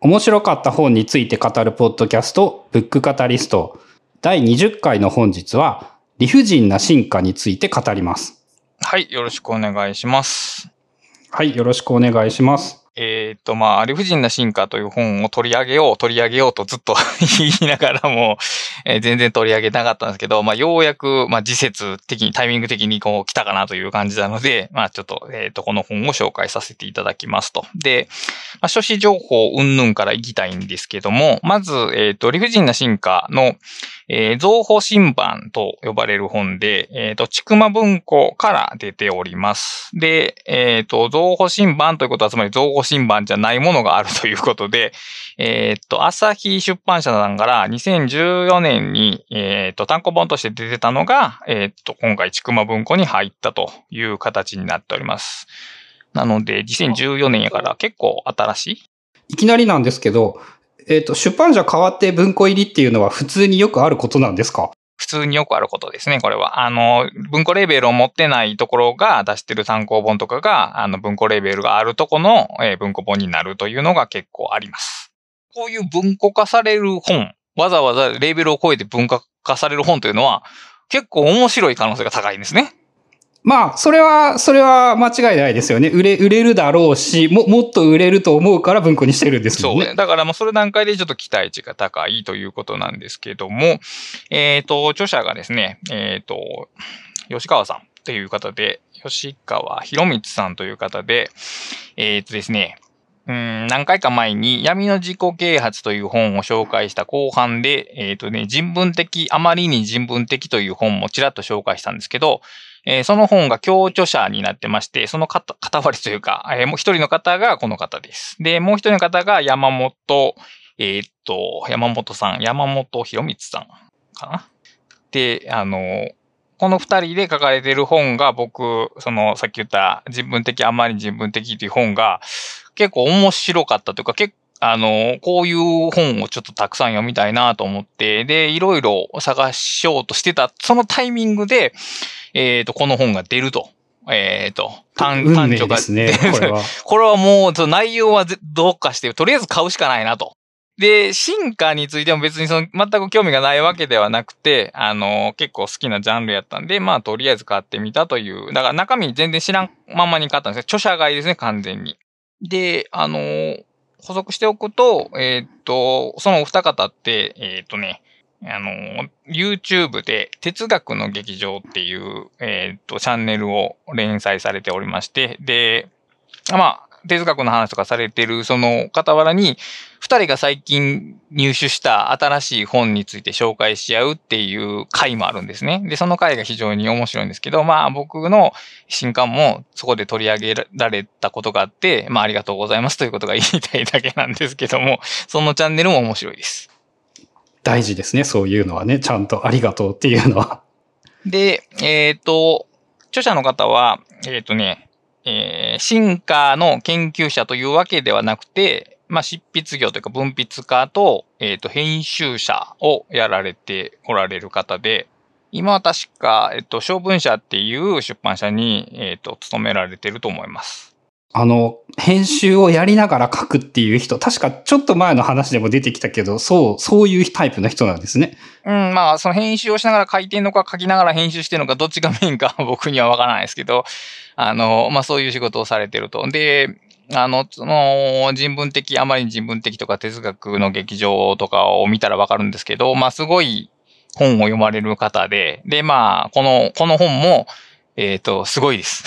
面白かった本について語るポッドキャスト、ブックカタリスト。第20回の本日は、理不尽な進化について語ります。はい、よろしくお願いします。はい、よろしくお願いします。えっ、と、まあ、理不尽な進化という本を取り上げよう、取り上げようとずっと 言いながらも、えー、全然取り上げなかったんですけど、まあ、ようやく、まあ、時節的に、タイミング的にこう来たかなという感じなので、まあ、ちょっと、えっ、と、この本を紹介させていただきますと。で、まあ、書誌情報云々からいきたいんですけども、まず、えっ、と、理不尽な進化の、えー、造法新版と呼ばれる本で、えっ、ー、と、ちくま文庫から出ております。で、えっ、ー、と、造法新版ということは、つまり造法新版じゃないものがあるということで、えっ、と、朝日出版社さんから2014年に、えっ、と、単行本として出てたのが、えっ、と、今回ちくま文庫に入ったという形になっております。なので、2014年やから結構新しい？いきなりなんですけど、えっ、ー、と、出版社変わって文庫入りっていうのは普通によくあることなんですか？普通によくあることですね、これは。あの、文庫レーベルを持ってないところが出してる単行本とかが、あの、文庫レーベルがあるとこの、えー、文庫本になるというのが結構あります。こういう文庫化される本、わざわざレーベルを超えて文化化される本というのは、結構面白い可能性が高いんですね。まあ、それは、それは間違いないですよね。売れ、売れるだろうし、も、もっと売れると思うから文庫にしてるんですもんね。そうね。だからもうそれ段階でちょっと期待値が高いということなんですけども、えっ、ー、と、著者がですね、えっ、ー、と、吉川さんという方で、吉川博光さんという方で、えっ、ー、とですね、うん、何回か前に闇の自己啓発という本を紹介した後半で、えっ、ー、とね、人文的、あまりに人文的という本もちらっと紹介したんですけど、えー、その本が共著者になってまして、その片割りというか、えー、もう一人の方がこの方です。で、もう一人の方が山本、えー、っと、山本さん、山本博光さんかな。で、あの、この二人で書かれてる本が僕、そのさっき言った人文的、あまり人文的という本が結構面白かったというか、結構あの、こういう本をちょっとたくさん読みたいなと思って、で、いろいろ探しようとしてた、そのタイミングで、えっ、ー、と、この本が出ると。えっ、ー、と、単、単著が。ですね、これは。これはもう、内容はどうかして、とりあえず買うしかないなと。で、進化についても別にその、全く興味がないわけではなくて、あの、結構好きなジャンルやったんで、まあ、とりあえず買ってみたという。だから中身全然知らんままに買ったんです著者買いですね、完全に。で、あの、補足しておくと、えっ、と、そのお二方って、えっ、とね、あの、YouTube で哲学の劇場っていう、えっ、と、チャンネルを連載されておりまして、で、まあ、哲学の話とかされてるその傍らに、二人が最近入手した新しい本について紹介し合うっていう回もあるんですね。で、その回が非常に面白いんですけど、まあ僕の新刊もそこで取り上げられたことがあって、まあありがとうございますということが言いたいだけなんですけども、そのチャンネルも面白いです。大事ですね、そういうのはね。ちゃんとありがとうっていうのは。で、えっ、ー、と、著者の方は、えっ、ー、とね、えー、進化の研究者というわけではなくて、まあ、執筆業というか文筆家と、えっ、ー、と、編集者をやられておられる方で、今は確か、えっ、と、小文社っていう出版社に、えっ、と、勤められてると思います。あの、編集をやりながら書くっていう人、確かちょっと前の話でも出てきたけど、そう、そういうタイプの人なんですね。うん、まあ、その編集をしながら書いてんのか書きながら編集してるのか、どっちがメインか僕にはわからないですけど、あの、まあそういう仕事をされてると。で、あの、その、人文的、あまりに人文的とか哲学の劇場とかを見たらわかるんですけど、まあすごい本を読まれる方で、で、まあ、この、この本も、えっ、ー、と、すごいです。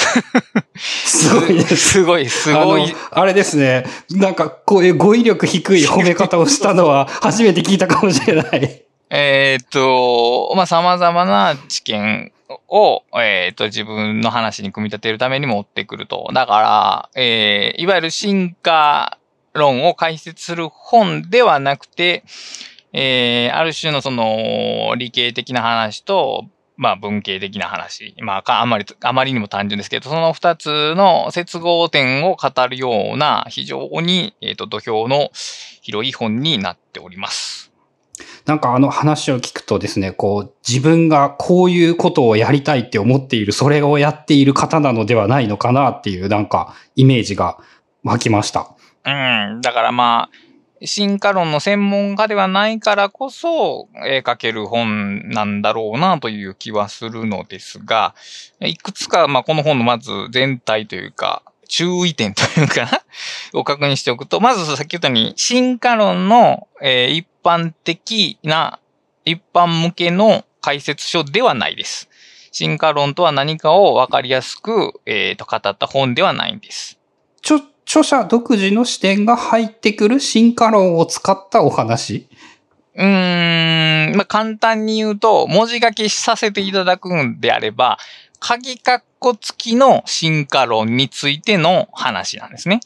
すごいです。すごい、すごいあ。あれですね。なんか、こういう語彙力低い褒め方をしたのは初めて聞いたかもしれない。えっと、まあ、様々な知見を、えっ、ー、と、自分の話に組み立てるために持ってくると。だから、えー、いわゆる進化論を解説する本ではなくて、えー、ある種のその理系的な話とまあ文系的な話。まあ、あまり、あまりにも単純ですけど、その二つの接合点を語るような非常に、えっ、ー、と、土俵の広い本になっております。なんかあの話を聞くとですね、こう、自分がこういうことをやりたいって思っている、それをやっている方なのではないのかなっていう、なんか、イメージが湧きました。うん。だからまあ、進化論の専門家ではないからこそ、えー、書ける本なんだろうなという気はするのですが、いくつか、まあ、この本のまず全体というか、注意点というか を確認しておくと、まずさっき言ったように、進化論の、え、一般的な、一般向けの解説書ではないです。進化論とは何かをわかりやすく、えー、と語った本ではないんです。ちょ、著者独自の視点が入ってくる進化論を使ったお話？うーん、まあ、簡単に言うと、文字書きさせていただくんであれば、鍵括弧付きの進化論についての話なんですね。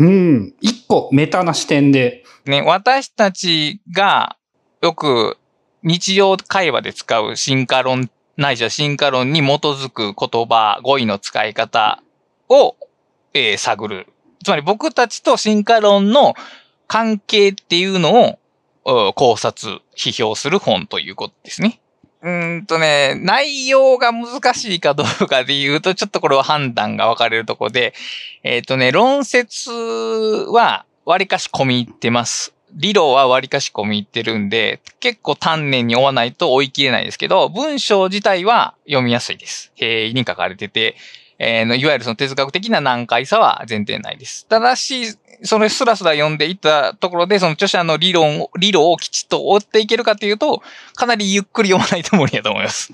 うん。一個メタな視点で。ね、私たちがよく日常会話で使う進化論ないしは進化論に基づく言葉、語彙の使い方を、えー、探る。つまり僕たちと進化論の関係っていうのを考察、批評する本ということですね。うんとね、内容が難しいかどうかで言うと、ちょっとこれは判断が分かれるとこで、えっ、ー、とね、論説は割かし込み入ってます。理論は割かし込み入ってるんで、結構丹念に追わないと追い切れないですけど、文章自体は読みやすいです。平易に書かれてて、えー、いわゆるその哲学的な難解さは全然ないです。ただし、それスラスラ読んでいったところで、その著者の理論を、理論をきちっと追っていけるかというと、かなりゆっくり読まないと無理だと思います。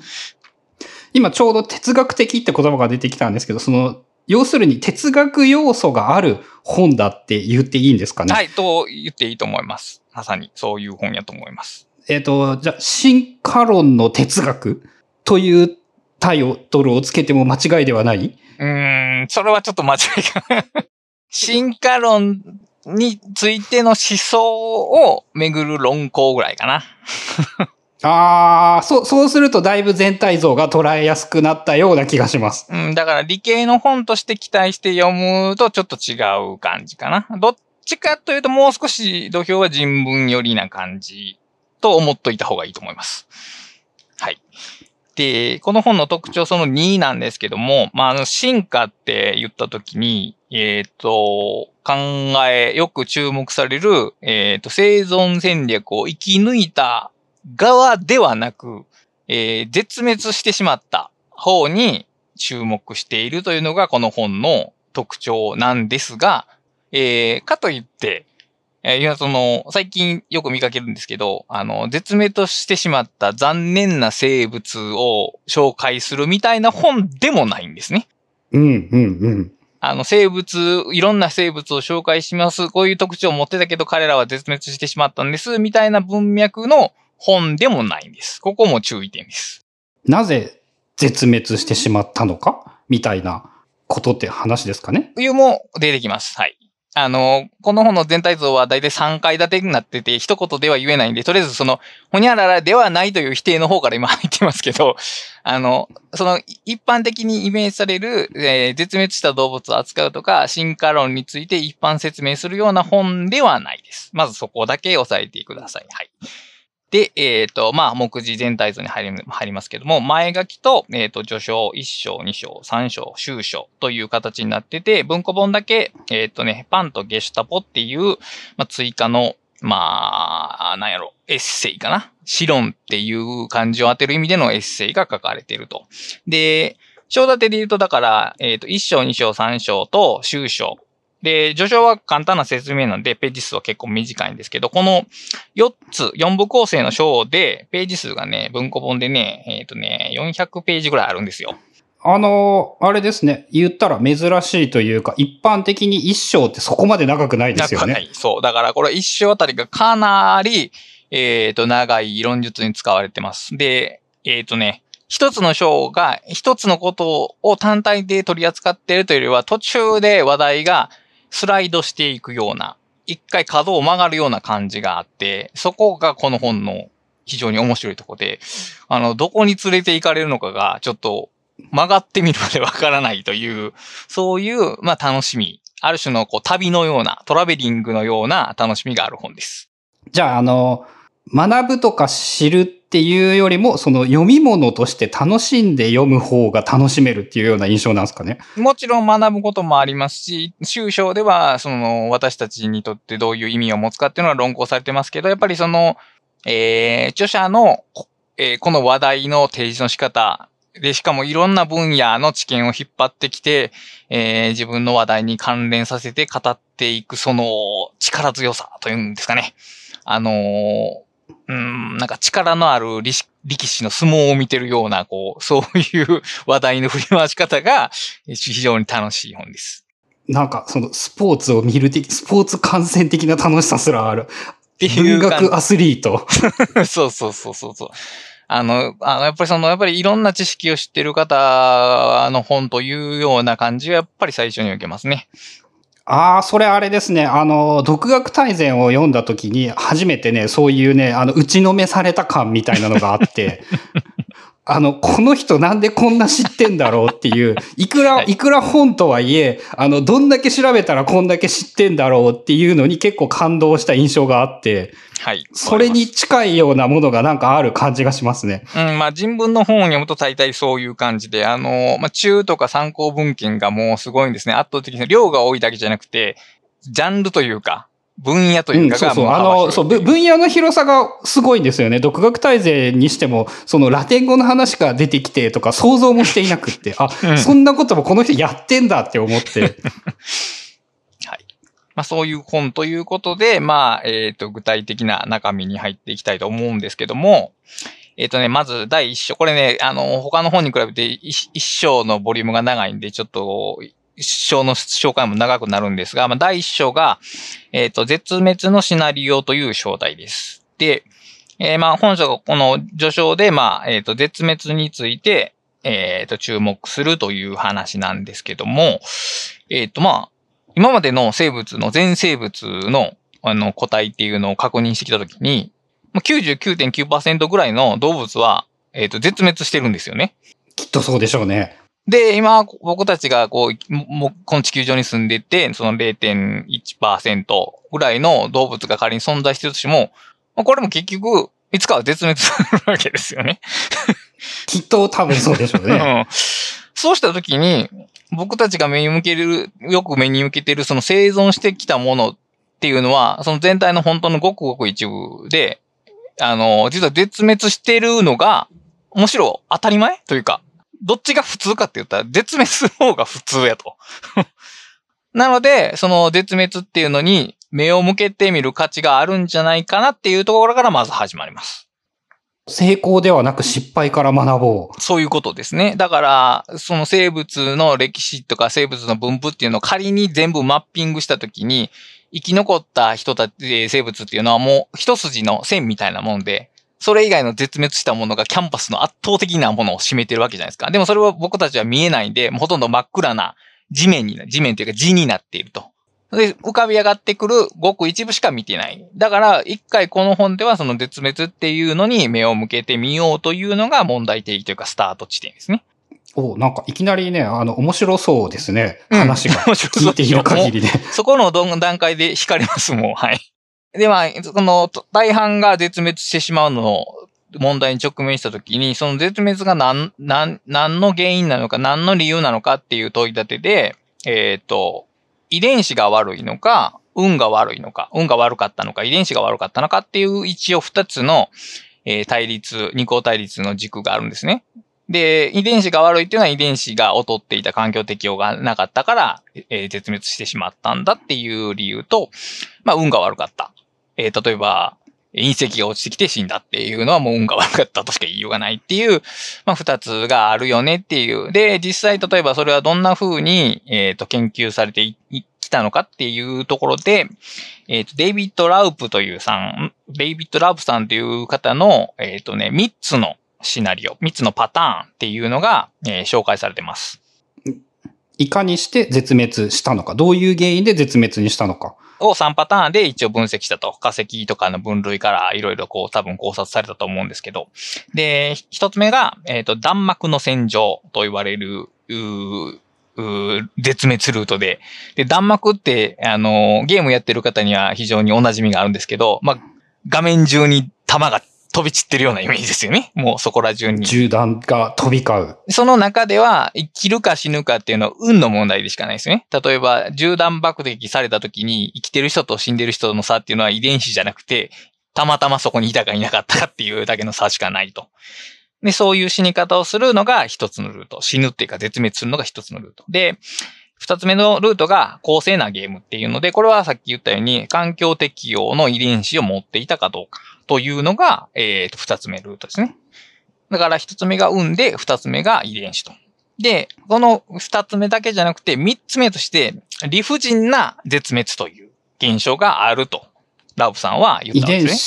今ちょうど哲学的って言葉が出てきたんですけど、その、要するに哲学要素がある本だって言っていいんですかね？はい、と言っていいと思います。まさにそういう本やと思います。えっ、ー、と、じゃあ、進化論の哲学というタイトルをつけても間違いではない？うん、それはちょっと間違いか。進化論についての思想を巡る論考ぐらいかな。ああ、そう、そうするとだいぶ全体像が捉えやすくなったような気がします。うん、だから理系の本として期待して読むとちょっと違う感じかな。どっちかというともう少し土俵は人文寄りな感じと思っといた方がいいと思います。はい。で、この本の特徴その2なんですけども、まあ、あの、進化って言ったときに、えっ、ー、と、考え、よく注目される、えっ、ー、と、生存戦略を生き抜いた側ではなく、えー、絶滅してしまった方に注目しているというのがこの本の特徴なんですが、えー、かといって、えー、その、最近よく見かけるんですけど、あの、絶滅してしまった残念な生物を紹介するみたいな本でもないんですね。うん、うん、うん。あの、生物、いろんな生物を紹介します。こういう特徴を持ってたけど彼らは絶滅してしまったんです。みたいな文脈の本でもないんです。ここも注意点です。なぜ絶滅してしまったのかみたいなことって話ですかね？いうも出てきます。はい。あの、この本の全体像はだいたい3階建てになってて、一言では言えないんで、とりあえずその、ほにゃららではないという否定の方から今入ってますけど、あの、その、一般的にイメージされる、えー、絶滅した動物を扱うとか、進化論について一般説明するような本ではないです。まずそこだけ押さえてください。はい。で、えっ、ー、と、まあ、目次全体図に入り入りますけども、前書きと、えっ、ー、と、序章、1章、2章、3章、終章という形になってて、文庫本だけ、えっ、ー、とね、パンとゲシュタポっていう、まあ、追加の、まあ、なんやろ、エッセイかな？詩論っていう漢字を当てる意味でのエッセイが書かれていると。で、章立てで言うと、だから、えっ、と、1章、2章、3章と終章で、序章は簡単な説明なんで、ページ数は結構短いんですけど、この4つ、4部構成の章で、ページ数がね、文庫本でね、えっ、ー、とね、400ページぐらいあるんですよ。あの、あれですね。言ったら珍しいというか、一般的に一章ってそこまで長くないですよね。長い。そう。だからこれ一章あたりがかなり、えっ、ー、と、長い論述に使われてます。で、えっ、ー、とね、一つの章が一つのことを単体で取り扱っているというよりは、途中で話題がスライドしていくような、一回角を曲がるような感じがあって、そこがこの本の非常に面白いとこで、あの、どこに連れて行かれるのかが、ちょっと曲がってみるまでわからないという、そういう、まあ楽しみ。ある種のこう旅のような、トラベリングのような楽しみがある本です。じゃあ、あの、学ぶとか知るっていうよりも、その読み物として楽しんで読む方が楽しめるっていうような印象なんですかね。もちろん学ぶこともありますし、修章では、その、私たちにとってどういう意味を持つかっていうのは論考されてますけど、やっぱりその、えー、著者の、えー、この話題の提示の仕方、で、しかもいろんな分野の知見を引っ張ってきて、えー、自分の話題に関連させて語っていく、その力強さというんですかね。あのー、うん、なんか力のある力士の相撲を見てるような、こう、そういう話題の振り回し方が非常に楽しい本です。なんか、そのスポーツを見る的、スポーツ観戦的な楽しさすらある。っていう。文学アスリート。そうそうそうそうそう。あの、あの、やっぱりその、やっぱりいろんな知識を知ってる方の本というような感じはやっぱり最初に受けますね。ああ、それあれですね。あの、独学大全を読んだ時に、初めてね、そういうね、あの、打ちのめされた感みたいなのがあって、あの、この人なんでこんな知ってんだろうっていう、いくら、いくら本とはいえ、あの、どんだけ調べたらこんだけ知ってんだろうっていうのに結構感動した印象があって、はい。それに近いようなものがなんかある感じがしますね。うん、まあ人文の本を読むと大体そういう感じで、あの、まあ中とか参考文献がもうすごいんですね。圧倒的に量が多いだけじゃなくて、ジャンルというか、分野というかが、うん、そうそう。あの、そう、分野の広さがすごいんですよね。独学大全にしても、そのラテン語の話が出てきてとか想像もしていなくって、あ、うん、そんなこともこの人やってんだって思って。はい。まあそういう本ということで、まあ、えっ、ー、と、具体的な中身に入っていきたいと思うんですけども、えっ、ー、とね、まず第一章。これね、あの、他の本に比べて一章のボリュームが長いんで、ちょっと章の紹介も長くなるんですが、まあ、第一章が、えっ、ー、と、絶滅のシナリオという章題です。で、えー、まあ、本書がこの序章で、まあ、えっ、ー、と、絶滅について、えっ、と、注目するという話なんですけども、えっ、と、まあ、今までの生物の全生物の、あの、個体っていうのを確認してきたときに、99.9%ぐらいの動物は、えっ、と、絶滅してるんですよね。きっとそうでしょうね。で、今、僕たちがこう、もこの地球上に住んでて、その0.1%ぐらいの動物が仮に存在してるとしても、これも結局、いつかは絶滅するわけですよね。きっと多分そうでしょうね。うん、そうしたときに、僕たちが目に向ける、よく目に向けてるその生存してきたものっていうのは、その全体の本当のごくごく一部で、あの、実は絶滅してるのが、むしろ当たり前というか、どっちが普通かって言ったら、絶滅する方が普通やと。なので、その絶滅っていうのに目を向けてみる価値があるんじゃないかなっていうところからまず始まります。成功ではなく失敗から学ぼう。そういうことですね。だから、その生物の歴史とか生物の分布っていうのを仮に全部マッピングしたときに、生き残った人たち、生物っていうのはもう一筋の線みたいなもんで、それ以外の絶滅したものがキャンパスの圧倒的なものを占めてるわけじゃないですか。でもそれは僕たちは見えないんで、ほとんど真っ暗な地面に、地面というか地になっていると。で、浮かび上がってくるごく一部しか見てない。だから、一回この本ではその絶滅っていうのに目を向けてみようというのが問題定義というかスタート地点ですね。おなんかいきなりね、あの、面白そうですね。話が聞いている限りで。そこの段階で惹かれます、もう。はい。で、まあ、その、大半が絶滅してしまうのを問題に直面したときに、その絶滅が何、何、何の原因なのか、何の理由なのかっていう問い立てで、えっ、ー、と、遺伝子が悪いのか、運が悪いのか、運が悪かったのか、遺伝子が悪かったのかっていう一応二つの、えー、対立、二項対立の軸があるんですね。で、遺伝子が悪いっていうのは遺伝子が劣っていた環境適応がなかったから、えー、絶滅してしまったんだっていう理由と、まあ、運が悪かった。えー、例えば、隕石が落ちてきて死んだっていうのはもう運が悪かったとしか言いようがないっていう、まあ二つがあるよねっていう。で、実際例えばそれはどんな風に、えっ、ー、と、研究されてきたのかっていうところで、えっ、ー、と、デイビッド・ラウプというさん、デイビッド・ラウプさんという方の、えっ、ー、とね、三つのシナリオ、三つのパターンっていうのが、えー、紹介されてます。いかにして絶滅したのか、どういう原因で絶滅にしたのか。を3パターンで一応分析したと。化石とかの分類からいろいろこう多分考察されたと思うんですけど。で、一つ目が、えっ、ー、と、弾幕の洗浄と言われる、絶滅ルートで。で、弾幕って、あの、ゲームやってる方には非常にお馴染みがあるんですけど、まあ、画面中に弾が飛び散ってるようなイメージですよね。もうそこら中に。銃弾が飛び交う。その中では、生きるか死ぬかっていうのは運の問題でしかないですよね。例えば、銃弾爆撃された時に生きてる人と死んでる人の差っていうのは遺伝子じゃなくて、たまたまそこにいたかいなかったかっていうだけの差しかないと。で、そういう死に方をするのが一つのルート。死ぬっていうか絶滅するのが一つのルート。で、二つ目のルートが公正なゲームっていうので、これはさっき言ったように環境適用の遺伝子を持っていたかどうかというのが、えっ、と、二つ目ルートですね。だから一つ目が運で、二つ目が遺伝子と。で、この二つ目だけじゃなくて、三つ目として理不尽な絶滅という現象があると、ラブさんは言遺伝ったんですね。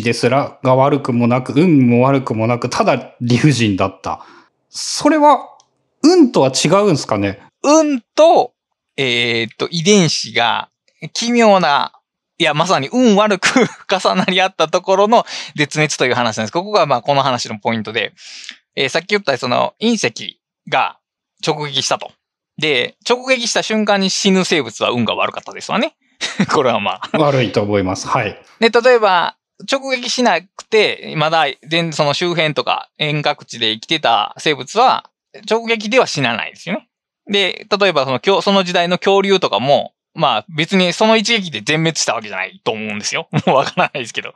子ですらが悪くもなく、運も悪くもなく、ただ理不尽だった。それは、運とは違うんですかね？運と、えーっと、遺伝子が奇妙な、いや、まさに運悪く重なり合ったところの絶滅という話なんです。ここがまあこの話のポイントで、えーさっき言ったその隕石が直撃したと。で、直撃した瞬間に死ぬ生物は運が悪かったですわね。これはまあ。悪いと思います。はい。で、例えば、直撃しなくて、まだ全その周辺とか遠隔地で生きてた生物は、直撃では死なないですよね。で、例えばその恐、その時代の恐竜とかも、まあ別にその一撃で全滅したわけじゃないと思うんですよ。もうわからないですけど。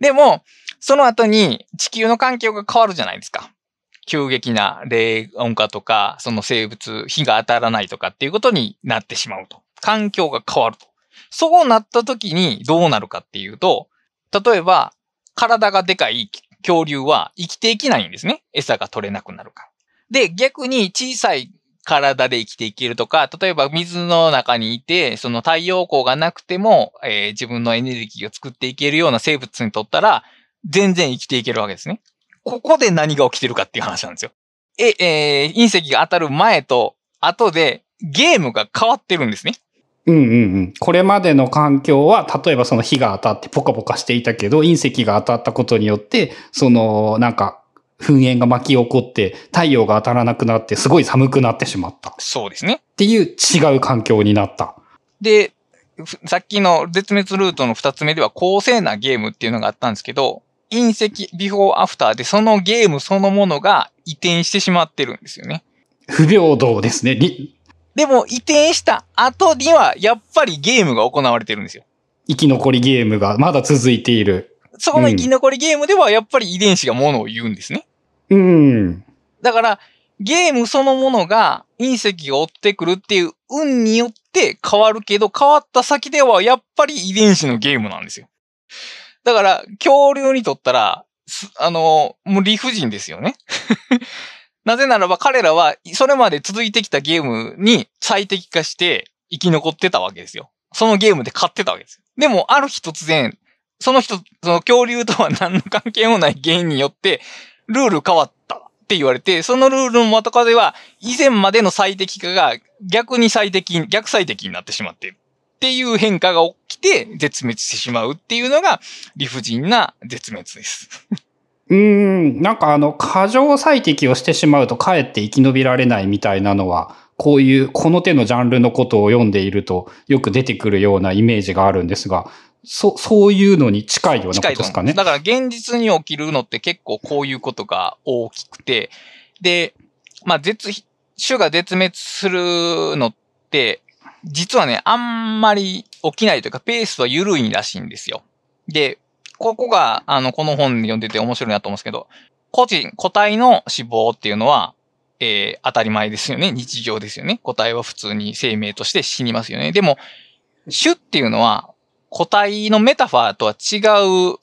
でも、その後に地球の環境が変わるじゃないですか。急激な冷温化とか、その生物、火が当たらないとかっていうことになってしまうと。環境が変わると。そうなった時にどうなるかっていうと、例えば、体がでかい恐竜は生きていけないんですね。餌が取れなくなるから。で、逆に小さい体で生きていけるとか、例えば水の中にいて、その太陽光がなくても、えー自分のエネルギーを作っていけるような生物にとったら、全然生きていけるわけですね。ここで何が起きてるかっていう話なんですよ。え、えー隕石が当たる前と後でゲームが変わってるんですね。うんうんうん。これまでの環境は、例えばその火が当たってポカポカしていたけど、隕石が当たったことによって、その、なんか、噴煙が巻き起こって、太陽が当たらなくなって、すごい寒くなってしまった。っそうですね。ていう違う環境になった。で、ふさっきの絶滅ルートの二つ目では公正なゲームっていうのがあったんですけど、隕石ビフォーアフターでそのゲームそのものが移転してしまってるんですよね。不平等ですね。りでも移転した後にはやっぱりゲームが行われてるんですよ。生き残りゲームがまだ続いている。そこの生き残りゲームではやっぱり遺伝子がものを言うんですね。うん。だから、ゲームそのものが隕石が追ってくるっていう運によって変わるけど、変わった先ではやっぱり遺伝子のゲームなんですよ。だから、恐竜にとったら、あの、もう理不尽ですよね。なぜならば彼らは、それまで続いてきたゲームに最適化して生き残ってたわけですよ。そのゲームで勝ってたわけですよ。でも、ある日突然、その人、その恐竜とは何の関係もない原因によって、ルール変わったって言われて、そのルールのまとかでは、以前までの最適化が逆に最適、逆最適になってしまっている。っていう変化が起きて、絶滅してしまうっていうのが理不尽な絶滅です。うーん、なんかあの、過剰最適をしてしまうとかえって生き延びられないみたいなのは、こういう、この手のジャンルのことを読んでいるとよく出てくるようなイメージがあるんですが、そ、そういうのに近いようなこと。ですかね。だから現実に起きるのって結構こういうことが大きくて、で、まあ、絶、種が絶滅するのって、実はね、あんまり起きないというか、ペースは緩いらしいんですよ。で、ここが、あの、この本読んでて面白いなと思うんですけど、個人、個体の死亡っていうのは、えー当たり前ですよね。日常ですよね。個体は普通に生命として死にますよね。でも、種っていうのは、個体のメタファーとは違う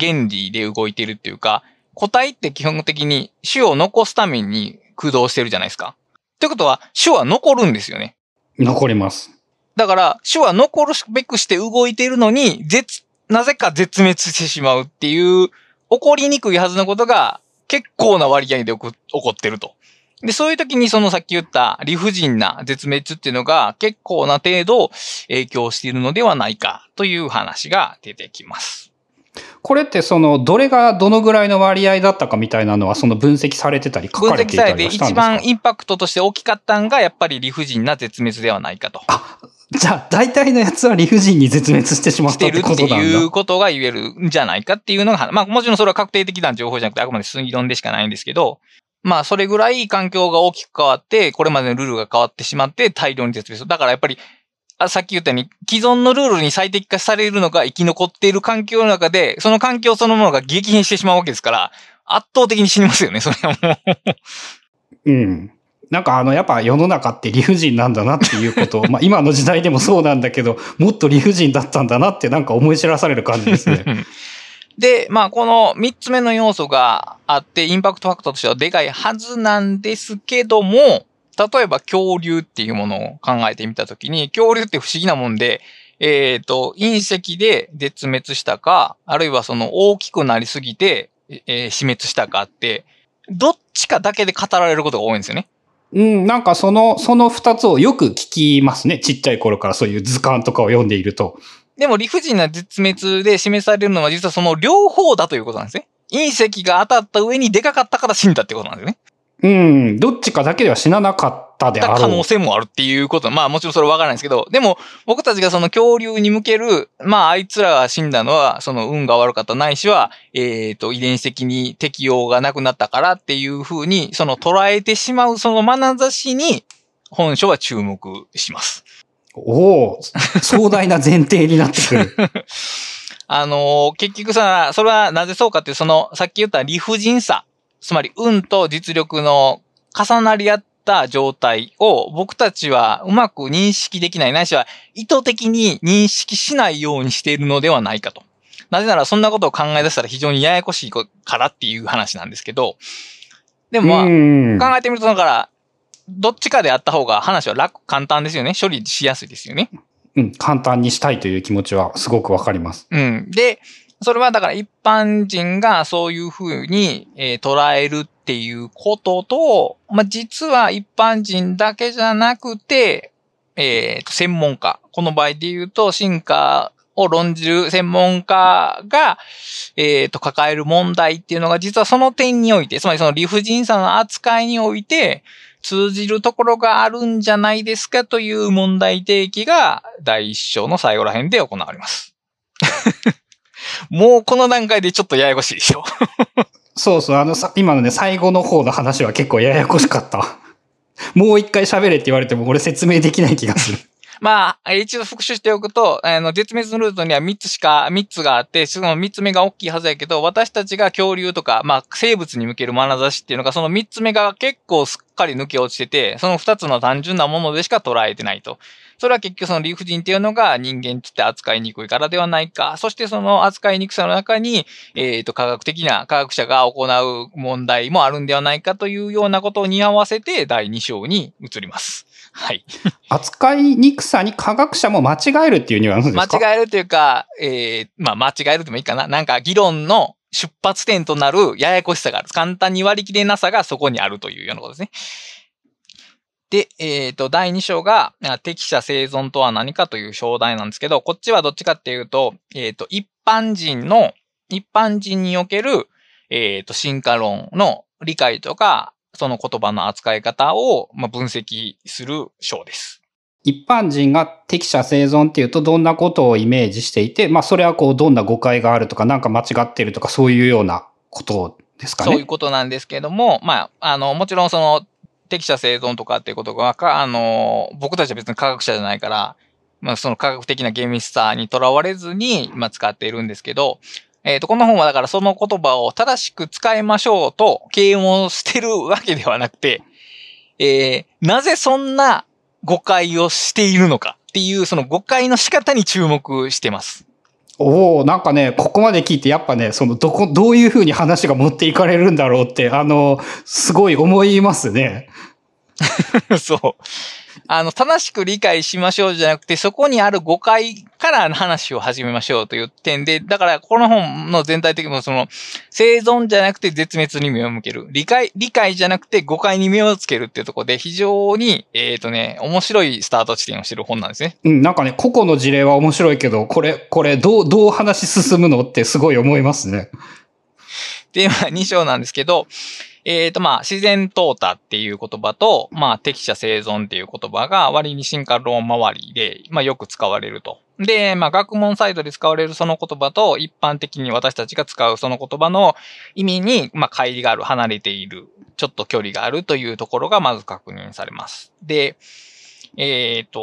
原理で動いてるっていうか、個体って基本的に種を残すために駆動してるじゃないですか。ってことは、種は残るんですよね。残ります。だから、種は残るべくして動いているのに、絶、なぜか絶滅してしまうっていう、起こりにくいはずのことが、結構な割合で起こってると。で、そういう時にそのさっき言った理不尽な絶滅っていうのが結構な程度影響しているのではないかという話が出てきます。これってその、どれがどのぐらいの割合だったかみたいなのは、その分析されてたり書分かれていた析されて一番インパクトとして大きかったんが、やっぱり理不尽な絶滅ではないかと。じゃあ、大体のやつは理不尽に絶滅してしまっしたてってるってことなんだ。いうことが言えるんじゃないかっていうのが、まあもちろんそれは確定的な情報じゃなくてあくまで推論でしかないんですけど、まあそれぐらい環境が大きく変わって、これまでのルールが変わってしまって大量に絶滅する。だからやっぱり、あさっき言ったように、既存のルールに最適化されるのが生き残っている環境の中で、その環境そのものが激変してしまうわけですから、圧倒的に死にますよね、それはもう。うん。なんかあの、やっぱ世の中って理不尽なんだなっていうことを、まあ今の時代でもそうなんだけど、もっと理不尽だったんだなってなんか思い知らされる感じですね。で、まあ、この三つ目の要素があって、インパクトファクターとしてはでかいはずなんですけども、例えば恐竜っていうものを考えてみたときに、恐竜って不思議なもんで、えっ、と、隕石で絶滅したか、あるいはその大きくなりすぎて、えー死滅したかって、どっちかだけで語られることが多いんですよね。うん、なんかその、その二つをよく聞きますね。ちっちゃい頃からそういう図鑑とかを読んでいると。でも理不尽な絶滅で示されるのは実はその両方だということなんですね。隕石が当たった上にでかかったから死んだってことなんですよね。うん、どっちかだけでは死ななかったであ可能ろう。性もあるっていうこと。まあもちろんそれはわからないですけど、でも僕たちがその恐竜に向ける、まああいつらが死んだのはその運が悪かったないしは、えっ、と遺伝子的に適応がなくなったからっていうふうに、その捉えてしまうその眼差しに本書は注目します。おお壮大な前提になってくる。あのー結局さ、それはなぜそうかっていう、その、さっき言った理不尽さ、つまり運と実力の重なり合った状態を僕たちはうまく認識できない、ないしは意図的に認識しないようにしているのではないかと。なぜならそんなことを考え出したら非常にややこしいからっていう話なんですけど、でもまあ、うん。考えてみるとだから、どっちかであった方が話は楽、簡単ですよね。処理しやすいですよね。うん、簡単にしたいという気持ちはすごくわかります。うん。で、それはだから一般人がそういうふうに、えー捉えるっていうことと、まあ、実は一般人だけじゃなくて、えーと専門家。この場合で言うと、進化を論じる専門家が、えーと、抱える問題っていうのが、実はその点において、つまりその理不尽さの扱いにおいて、通じるところがあるんじゃないですかという問題提起が第一章の最後ら辺で行われます。もうこの段階でちょっとややこしいでしょ。そうそう、あのさ、今のね、最後の方の話は結構ややこしかった。もう一回喋れって言われても俺説明できない気がする。まあ、一度復習しておくと、あの、絶滅のルートには3つしか、3つがあって、その3つ目が大きいはずやけど、私たちが恐竜とか、まあ、生物に向ける眼差しっていうのが、その3つ目が結構すっかり抜け落ちてて、その2つの単純なものでしか捉えてないと。それは結局その理不尽っていうのが人間として扱いにくいからではないか。そしてその扱いにくさの中に、えっ、と、科学的な科学者が行う問題もあるんではないかというようなことを似合わせて第2章に移ります。はい。扱いにくさに科学者も間違えるっていうニュアンスですか？間違えるというか、えー、まあ間違えるでもいいかな。なんか議論の出発点となるややこしさがある。簡単に割り切れなさがそこにあるというようなことですね。で、えっ、と、第2章が、あ適者生存とは何かという章題なんですけど、こっちはどっちかっていうと、えっ、と、一般人の、一般人における、えっ、と、進化論の理解とか、その言葉の扱い方を、まあ、分析する章です。一般人が適者生存っていうとどんなことをイメージしていて、まあそれはこうどんな誤解があるとかなんか間違ってるとかそういうようなことですかね。そういうことなんですけども、まあ、あの、もちろんその、適者生存とかっていうことが、かあの、僕たちは別に科学者じゃないから、まあ、その科学的な厳密さにとらわれずに、まあ、使っているんですけど、えっ、と、この本はだからその言葉を正しく使いましょうと、啓蒙してるわけではなくて、えーなぜそんな誤解をしているのかっていう、その誤解の仕方に注目してます。おおなんかね、ここまで聞いてやっぱね、そのどこ、どういうふうに話が持っていかれるんだろうって、あの、すごい思いますね。そう。あの、正しく理解しましょうじゃなくて、そこにある誤解から話を始めましょうという点で、だからこの本の全体的にもその、生存じゃなくて絶滅に目を向ける。理解、理解じゃなくて誤解に目をつけるっていうところで、非常に、えっ、ー、とね、面白いスタート地点をしてる本なんですね。うん、なんかね、個々の事例は面白いけど、これ、これ、どう、どう話進むのってすごい思いますね。で、まあ、2章なんですけど、えっ、ー、と、まあ、自然淘汰っていう言葉と、まあ、適者生存っていう言葉が割に進化論周りで、まあ、よく使われると。で、まあ、学問サイドで使われるその言葉と、一般的に私たちが使うその言葉の意味に、まあ、乖離がある、離れている、ちょっと距離があるというところがまず確認されます。で、えっ、ー、と、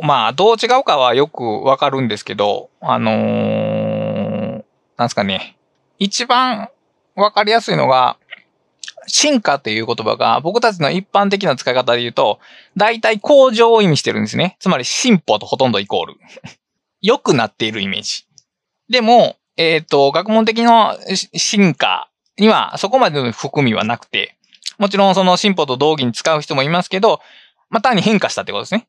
まあ、どう違うかはよくわかるんですけど、あのー、なんすかね。一番わかりやすいのが、進化っていう言葉が僕たちの一般的な使い方で言うと、大体向上を意味してるんですね。つまり進歩とほとんどイコール。良くなっているイメージ。でも、えっ、ー、と、学問的な進化にはそこまでの含みはなくて、もちろんその進歩と同義に使う人もいますけど、まあ、単に変化したってことですね。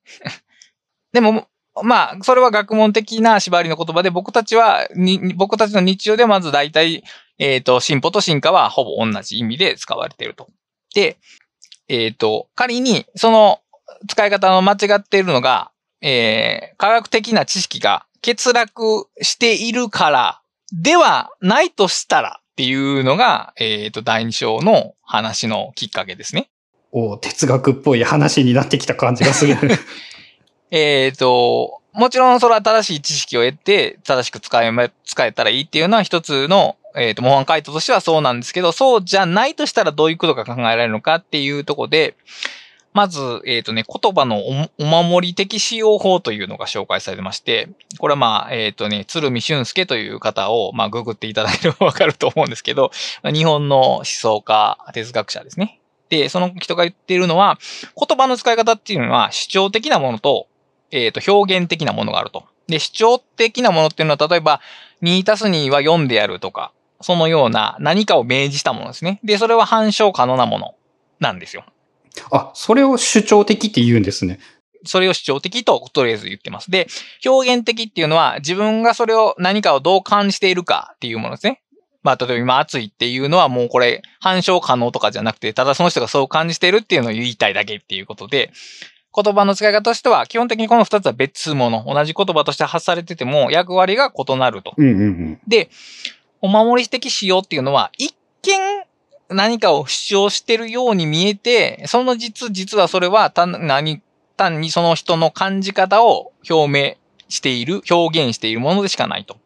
でも、まあ、それは学問的な縛りの言葉で、僕たちは、僕たちの日常でまず大体、えっ、ー、と、進歩と進化はほぼ同じ意味で使われていると。で、えっ、ー、と、仮に、その使い方の間違っているのが、えー、科学的な知識が欠落しているからではないとしたらっていうのが、えっ、ー、と、第二章の話のきっかけですね。お哲学っぽい話になってきた感じがする。えっと、もちろんそれは正しい知識を得て、正しく使え、使えたらいいっていうのは一つの、えっ、ー、と、模範回答としてはそうなんですけど、そうじゃないとしたらどういうことが考えられるのかっていうとこで、まず、えっ、ー、とね、言葉のお守り的使用法というのが紹介されてまして、これはまあ、えっ、ー、とね、鶴見俊介という方を、まあ、ググっていただければわかると思うんですけど、日本の思想家、哲学者ですね。で、その人が言っているのは、言葉の使い方っていうのは主張的なものと、えっ、ー、と、表現的なものがあると。で、主張的なものっていうのは、例えば、2たす2は読んでやるとか、そのような何かを明示したものですね。で、それは反証可能なものなんですよ。あ、それを主張的って言うんですね。それを主張的ととりあえず言ってます。で、表現的っていうのは自分がそれを何かをどう感じているかっていうものですね。まあ、例えば今暑いっていうのはもうこれ、反証可能とかじゃなくて、ただその人がそう感じているっていうのを言いたいだけっていうことで、言葉の使い方としては、基本的にこの二つは別物。同じ言葉として発されてても、役割が異なると。うんうんうん、で、お守り的使用っていうのは、一見何かを主張してるように見えて、その実、実はそれは単何単にその人の感じ方を表明している、表現しているものでしかないと。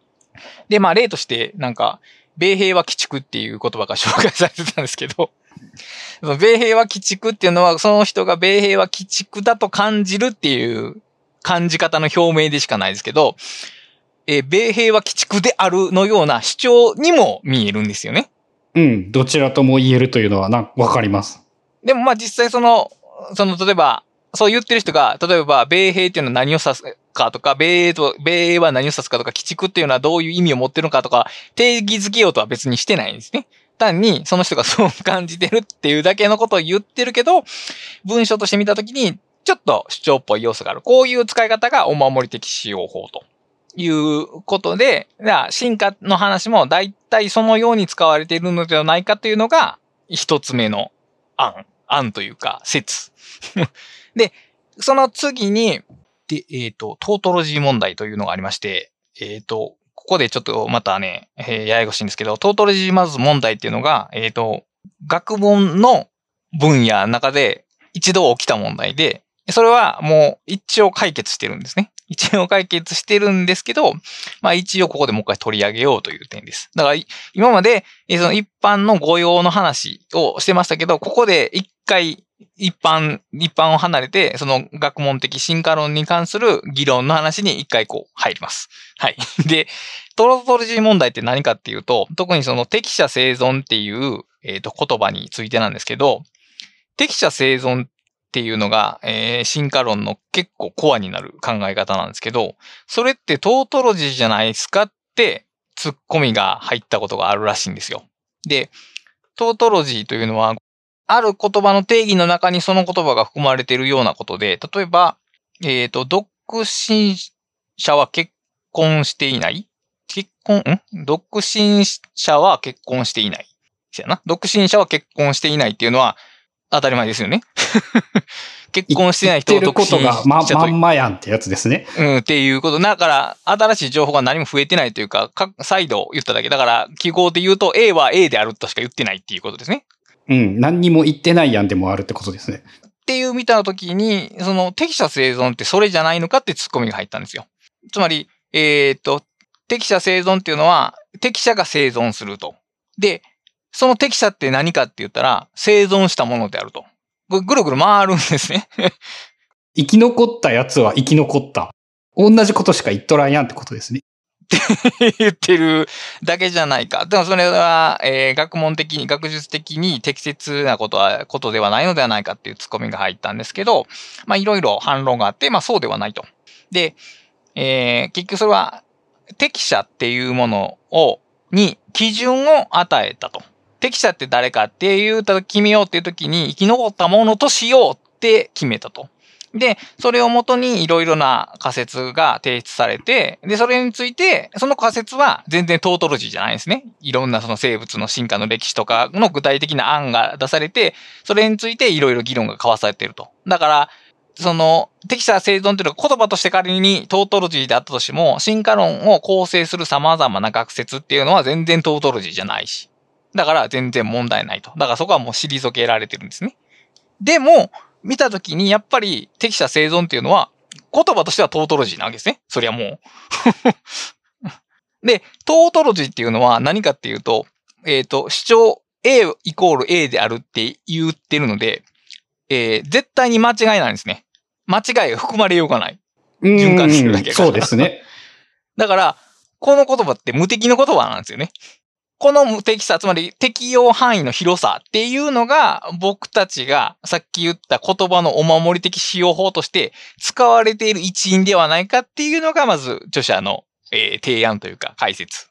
で、まあ例として、なんか、米兵は鬼畜っていう言葉が紹介されてたんですけど、米兵は鬼畜っていうのは、その人が米兵は鬼畜だと感じるっていう感じ方の表明でしかないですけど、えー、米兵は鬼畜であるのような主張にも見えるんですよね。うん、どちらとも言えるというのはな、わかります。でもまあ実際その、その例えば、そう言ってる人が、例えば、米兵っていうのは何を指すかとか、米英と、米英は何を指すかとか、鬼畜っていうのはどういう意味を持ってるのかとか、定義づけようとは別にしてないんですね。単に、その人がそう感じてるっていうだけのことを言ってるけど、文章として見たときに、ちょっと主張っぽい要素がある。こういう使い方がお守り的使用法ということで、じゃあ進化の話も大体そのように使われているのではないかというのが、一つ目の案、案というか説。で、その次に、で、えっ、ー、と、トートロジー問題というのがありまして、えっ、ー、と、ここでちょっとまたね、えー、ややこしいんですけど、トートロジーまず問題っていうのが、えっ、と、学問の分野の中で一度起きた問題で、それはもう一応解決してるんですね。一応解決してるんですけど、まあ一応ここでもう一回取り上げようという点です。だから今までその一般の御用の話をしてましたけど、ここで一回一般、一般を離れて、その学問的進化論に関する議論の話に一回こう入ります。はい。で、トロトロジー問題って何かっていうと、特にその適者生存っていう、え、ー、と言葉についてなんですけど、適者生存っっていうのが、えー、進化論の結構コアになる考え方なんですけど、それってトートロジーじゃないですかってツッコミが入ったことがあるらしいんですよ。で、トートロジーというのはある言葉の定義の中にその言葉が含まれているようなことで、例えば、えっ、と、独身者は結婚していない？結婚、ん？独身者は結婚していない？やな。独身者は結婚していないっていうのは当たり前ですよね。結婚してない人を独身者と。ことがま、まんまやんってやつですね。うん、っていうこと。だから、新しい情報が何も増えてないというか、か再度言っただけ。だから、記号で言うと A は A であるとしか言ってないっていうことですね。うん、何にも言ってないやんでもあるってことですね。っていう見たときに、その適者生存ってそれじゃないのかってツッコミが入ったんですよ。つまり、えー、っと、適者生存っていうのは、適者が生存すると。で、その適者って何かって言ったら、生存したものであると。ぐるぐる回るんですね。生き残ったやつは生き残った。同じことしか言っとらんやんってことですね。って言ってるだけじゃないか。でもそれは、えー、学問的に、学術的に適切なことは、ことではないのではないかっていうツッコミが入ったんですけど、まあいろいろ反論があって、まあそうではないと。で、えー、結局それは適者っていうものを、に基準を与えたと。適者って誰かっていうと決めようっていう時に生き残ったものとしようって決めたと。で、それをもとにいろいろな仮説が提出されて、で、それについて、その仮説は全然トートロジーじゃないですね。いろんなその生物の進化の歴史とかの具体的な案が出されて、それについていろいろ議論が交わされていると。だから、その、適者生存というのが言葉として仮にトートロジーであったとしても、進化論を構成する様々な学説っていうのは全然トートロジーじゃないし。だから全然問題ないと。だからそこはもう退けられてるんですね。でも、見たときにやっぱり適者生存っていうのは言葉としてはトートロジーなわけですね。そりゃもう で、トートロジーっていうのは何かっていうと、えっ、ー、と、主張 A イコール A であるって言ってるので、えー、絶対に間違いないんですね。間違いが含まれようがない。循環してるだけそうですね。だから、この言葉って無敵の言葉なんですよね。この無敵さ、つまり適用範囲の広さっていうのが僕たちがさっき言った言葉のお守り的使用法として使われている一因ではないかっていうのがまず著者の、えー、提案というか解説。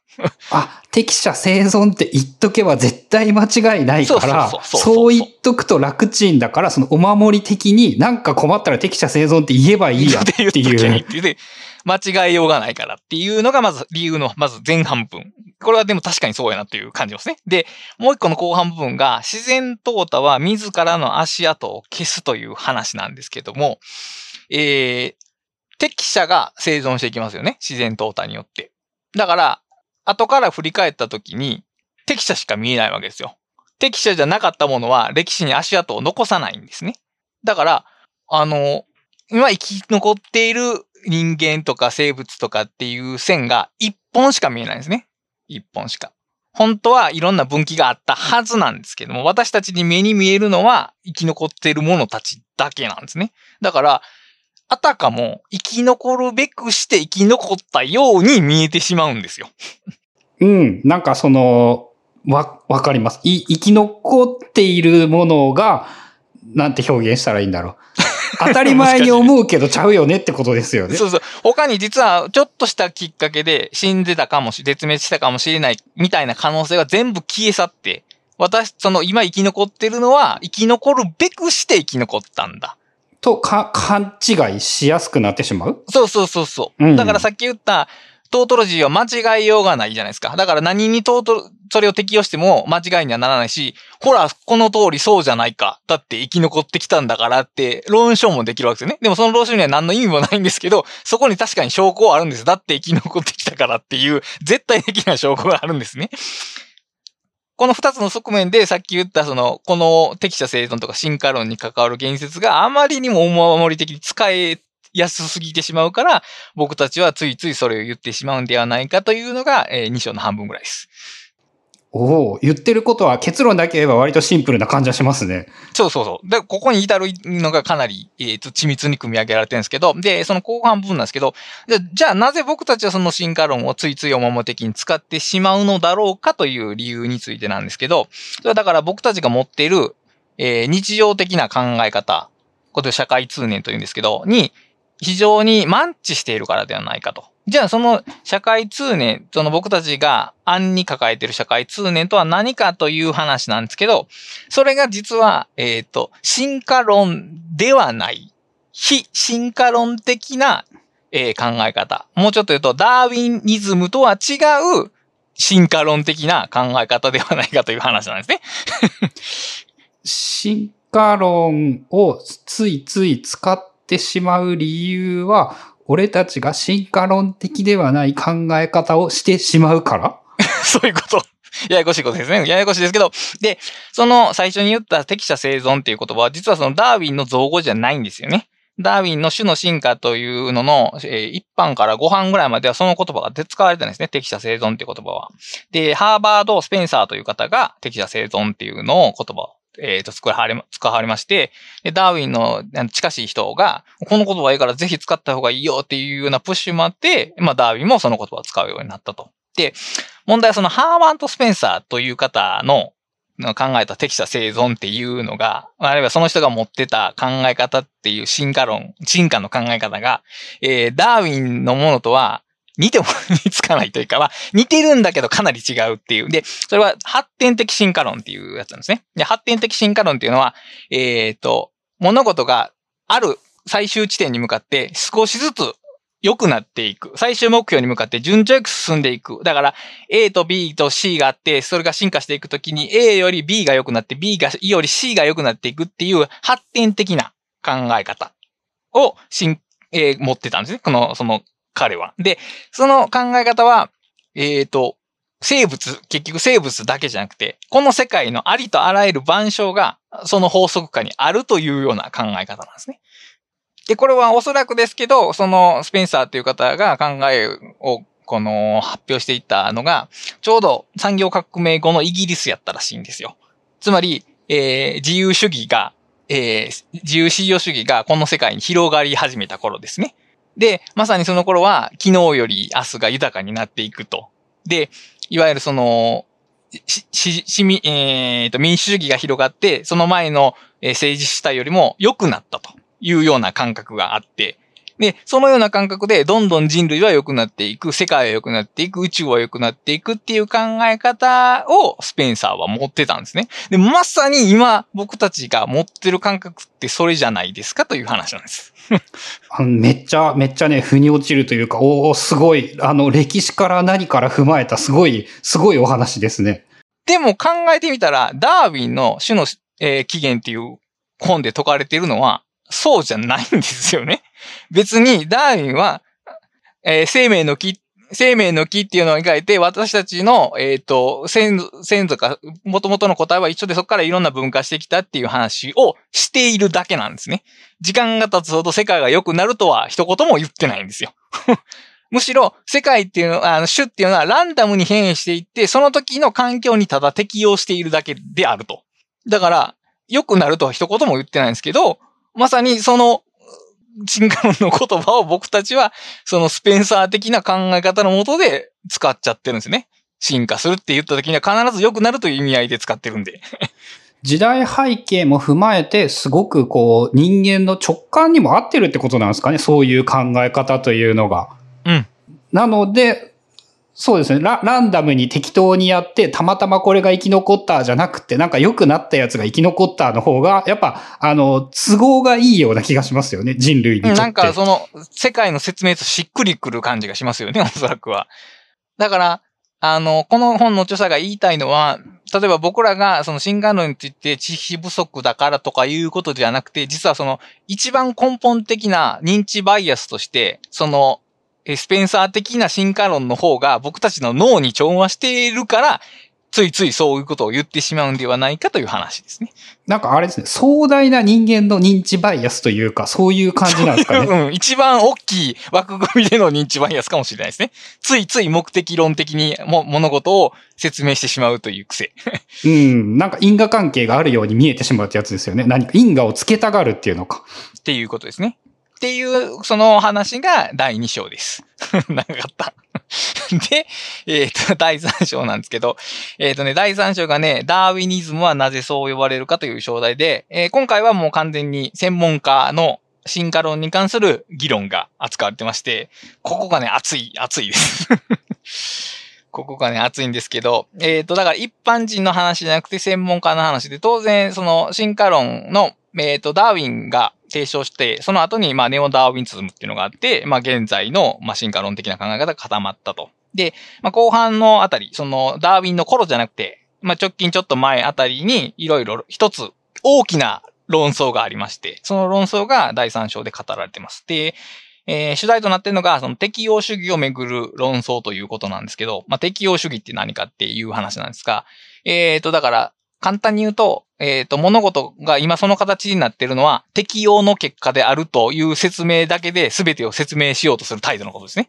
あ、適者生存って言っとけば絶対間違いないから、そう言っとくと楽ちんだから、そのお守り的になんか困ったら適者生存って言えばいいやっていう。間違いようがないからっていうのがまず理由の、まず前半分。これはでも確かにそうやなっていう感じですね。で、もう一個の後半部分が、自然淘汰は自らの足跡を消すという話なんですけども、えー、適者が生存していきますよね。自然淘汰によって。だから、後から振り返った時に、適者しか見えないわけですよ。適者じゃなかったものは歴史に足跡を残さないんですね。だから、あの、今生き残っている人間とか生物とかっていう線が一本しか見えないんですね。一本しか。本当はいろんな分岐があったはずなんですけども、私たちに目に見えるのは生き残っている者たちだけなんですね。だから、あたかも生き残るべくして生き残ったように見えてしまうんですよ。うん。なんかその、わ、わかります。い、生き残っているものが、なんて表現したらいいんだろう。当たり前に思うけどちゃうよねってことですよね。そうそう。他に実はちょっとしたきっかけで死んでたかもし、絶滅したかもしれないみたいな可能性が全部消え去って、私、その今生き残ってるのは生き残るべくして生き残ったんだ。と、か、勘違いしやすくなってしまう？そうそうそうそう。うん、だからさっき言った、トートロジーは間違いようがないじゃないですか。だから何にトート、それを適用しても間違いにはならないし、ほら、この通りそうじゃないか。だって生き残ってきたんだからって、論証もできるわけですよね。でもその論証には何の意味もないんですけど、そこに確かに証拠はあるんです。だって生き残ってきたからっていう、絶対的な証拠があるんですね。この二つの側面でさっき言ったその、この適者生存とか進化論に関わる言説があまりにもお守り的に使え安すぎてしまうから、僕たちはついついそれを言ってしまうんではないかというのが、えー、2章の半分ぐらいです。おお言ってることは結論だけ言えば割とシンプルな感じはしますね。そうそうそう。で、ここに至るのがかなり、えー、と緻密に組み上げられてるんですけど、で、その後半部分なんですけど、じゃあなぜ僕たちはその進化論をついついおまま的に使ってしまうのだろうかという理由についてなんですけど、それはだから僕たちが持っている、えー、日常的な考え方、これ社会通念というんですけど、に、非常にマンチしているからではないかとじゃあその社会通念、その僕たちが案に抱えている社会通念とは何かという話なんですけど、それが実は、えっ、ー、と、進化論ではない、非進化論的な、えー、考え方。もうちょっと言うと、ダーウィンニズムとは違う進化論的な考え方ではないかという話なんですね。進化論をついつい使ってしまう理由は、俺たちが進化論的ではない考え方をしてしまうから？そういうこと。ややこしいことですね。ややこしいですけど、で、その最初に言った適者生存っていう言葉は、実はそのダーウィンの造語じゃないんですよね。ダーウィンの種の進化というのの、えー、1班から5班ぐらいまではその言葉が使われてたんですね。適者生存っていう言葉は。で、ハーバード・スペンサーという方が適者生存っていうのを言葉をえっ、ー、と、使われ、使われまして、ダーウィンの近しい人が、この言葉いいからぜひ使った方がいいよっていうようなプッシュもあって、まあ、ダーウィンもその言葉を使うようになったと。で、問題はそのハーバート・スペンサーという方の考えた適者生存っていうのが、あるいはその人が持ってた考え方っていう進化論、進化の考え方が、えー、ダーウィンのものとは似ても似つかないというか、まあ、似てるんだけどかなり違うっていう。で、それは発展的進化論っていうやつなんですね。で、発展的進化論っていうのは、えっ、ー、と、物事がある最終地点に向かって少しずつ良くなっていく。最終目標に向かって順調に進んでいく。だから、A と B と C があって、それが進化していくときに A より B が良くなって、B がより C が良くなっていくっていう発展的な考え方を、えー、持ってたんですね。この、その彼は。で、その考え方は、えっ、ー、と、生物、結局生物だけじゃなくて、この世界のありとあらゆる万象が、その法則下にあるというような考え方なんですね。で、これはおそらくですけど、そのスペンサーという方が考えを、この発表していったのが、ちょうど産業革命後のイギリスやったらしいんですよ。つまり、えー、自由主義が、えー、自由市場主義がこの世界に広がり始めた頃ですね。で、まさにその頃は、昨日より明日が豊かになっていくと。で、いわゆるその、し、し、しみ、えー、と、民主主義が広がって、その前の政治主体よりも良くなったというような感覚があって、で、そのような感覚で、どんどん人類は良くなっていく、世界は良くなっていく、宇宙は良くなっていくっていう考え方をスペンサーは持ってたんですね。で、まさに今僕たちが持ってる感覚ってそれじゃないですかという話なんです。あのめっちゃ、めっちゃね、腑に落ちるというか、おおすごい、あの、歴史から何から踏まえたすごい、すごいお話ですね。でも考えてみたら、ダーウィンの種の、えー、起源っていう本で説かれているのは、そうじゃないんですよね。別にダーウィンは、えー、生命の木、生命の木っていうのを描いて、私たちの、えっ、ー、と、先祖先祖か、元々の答えは一緒でそこからいろんな分化してきたっていう話をしているだけなんですね。時間が経つほど世界が良くなるとは一言も言ってないんですよ。むしろ、世界っていうの、あの、種っていうのはランダムに変異していって、その時の環境にただ適用しているだけであると。だから、良くなるとは一言も言ってないんですけど、まさにその、進化論の言葉を僕たちは、そのスペンサー的な考え方のもとで使っちゃってるんですね。進化するって言った時には必ず良くなるという意味合いで使ってるんで。時代背景も踏まえて、すごくこう、人間の直感にも合ってるってことなんですかね。そういう考え方というのが。うん。なので、そうですねラ。ランダムに適当にやって、たまたまこれが生き残ったじゃなくて、なんか良くなったやつが生き残ったの方が、やっぱ、あの、都合がいいような気がしますよね、人類にとって。なんかその、世界の説明としっくりくる感じがしますよね、おそらくは。だから、あの、この本の著者が言いたいのは、例えば僕らがその新眼論について知識不足だからとかいうことではなくて、実はその一番根本的な認知バイアスとして、そのスペンサー的な進化論の方が僕たちの脳に調和しているから、ついついそういうことを言ってしまうんではないかという話ですね。なんかあれですね、壮大な人間の認知バイアスというか、そういう感じなんですかね。うん、一番大きい枠組みでの認知バイアスかもしれないですね。ついつい目的論的にも物事を説明してしまうという癖。うん、なんか因果関係があるように見えてしまうってやつですよね。何か因果をつけたがるっていうのか。っていうことですね。っていう、その話が第2章です。長かった。で、えっ、ー、と、第3章なんですけど、えっ、ー、とね、第3章がね、ダーウィニズムはなぜそう呼ばれるかという章題で、えー、今回はもう完全に専門家の、進化論に関する議論が扱われてまして、ここがね、熱い、熱いです。ここがね、熱いんですけど、えっ、と、だから一般人の話じゃなくて専門家の話で、当然、その進化論の、えっ、と、ダーウィンが提唱して、その後に、まあ、ネオダーウィンツズムっていうのがあって、まあ、現在の、まあ、進化論的な考え方が固まったと。で、まあ、後半のあたり、その、ダーウィンの頃じゃなくて、まあ、直近ちょっと前あたりに、いろいろ一つ大きな論争がありまして、その論争が第3章で語られてます。で、えー主題となっているのが、その適用主義をめぐる論争ということなんですけど、まあ、適用主義って何かっていう話なんですが、えっ、と、だから、簡単に言うと、えっ、と、物事が今その形になっているのは、適用の結果であるという説明だけで全てを説明しようとする態度のことですね。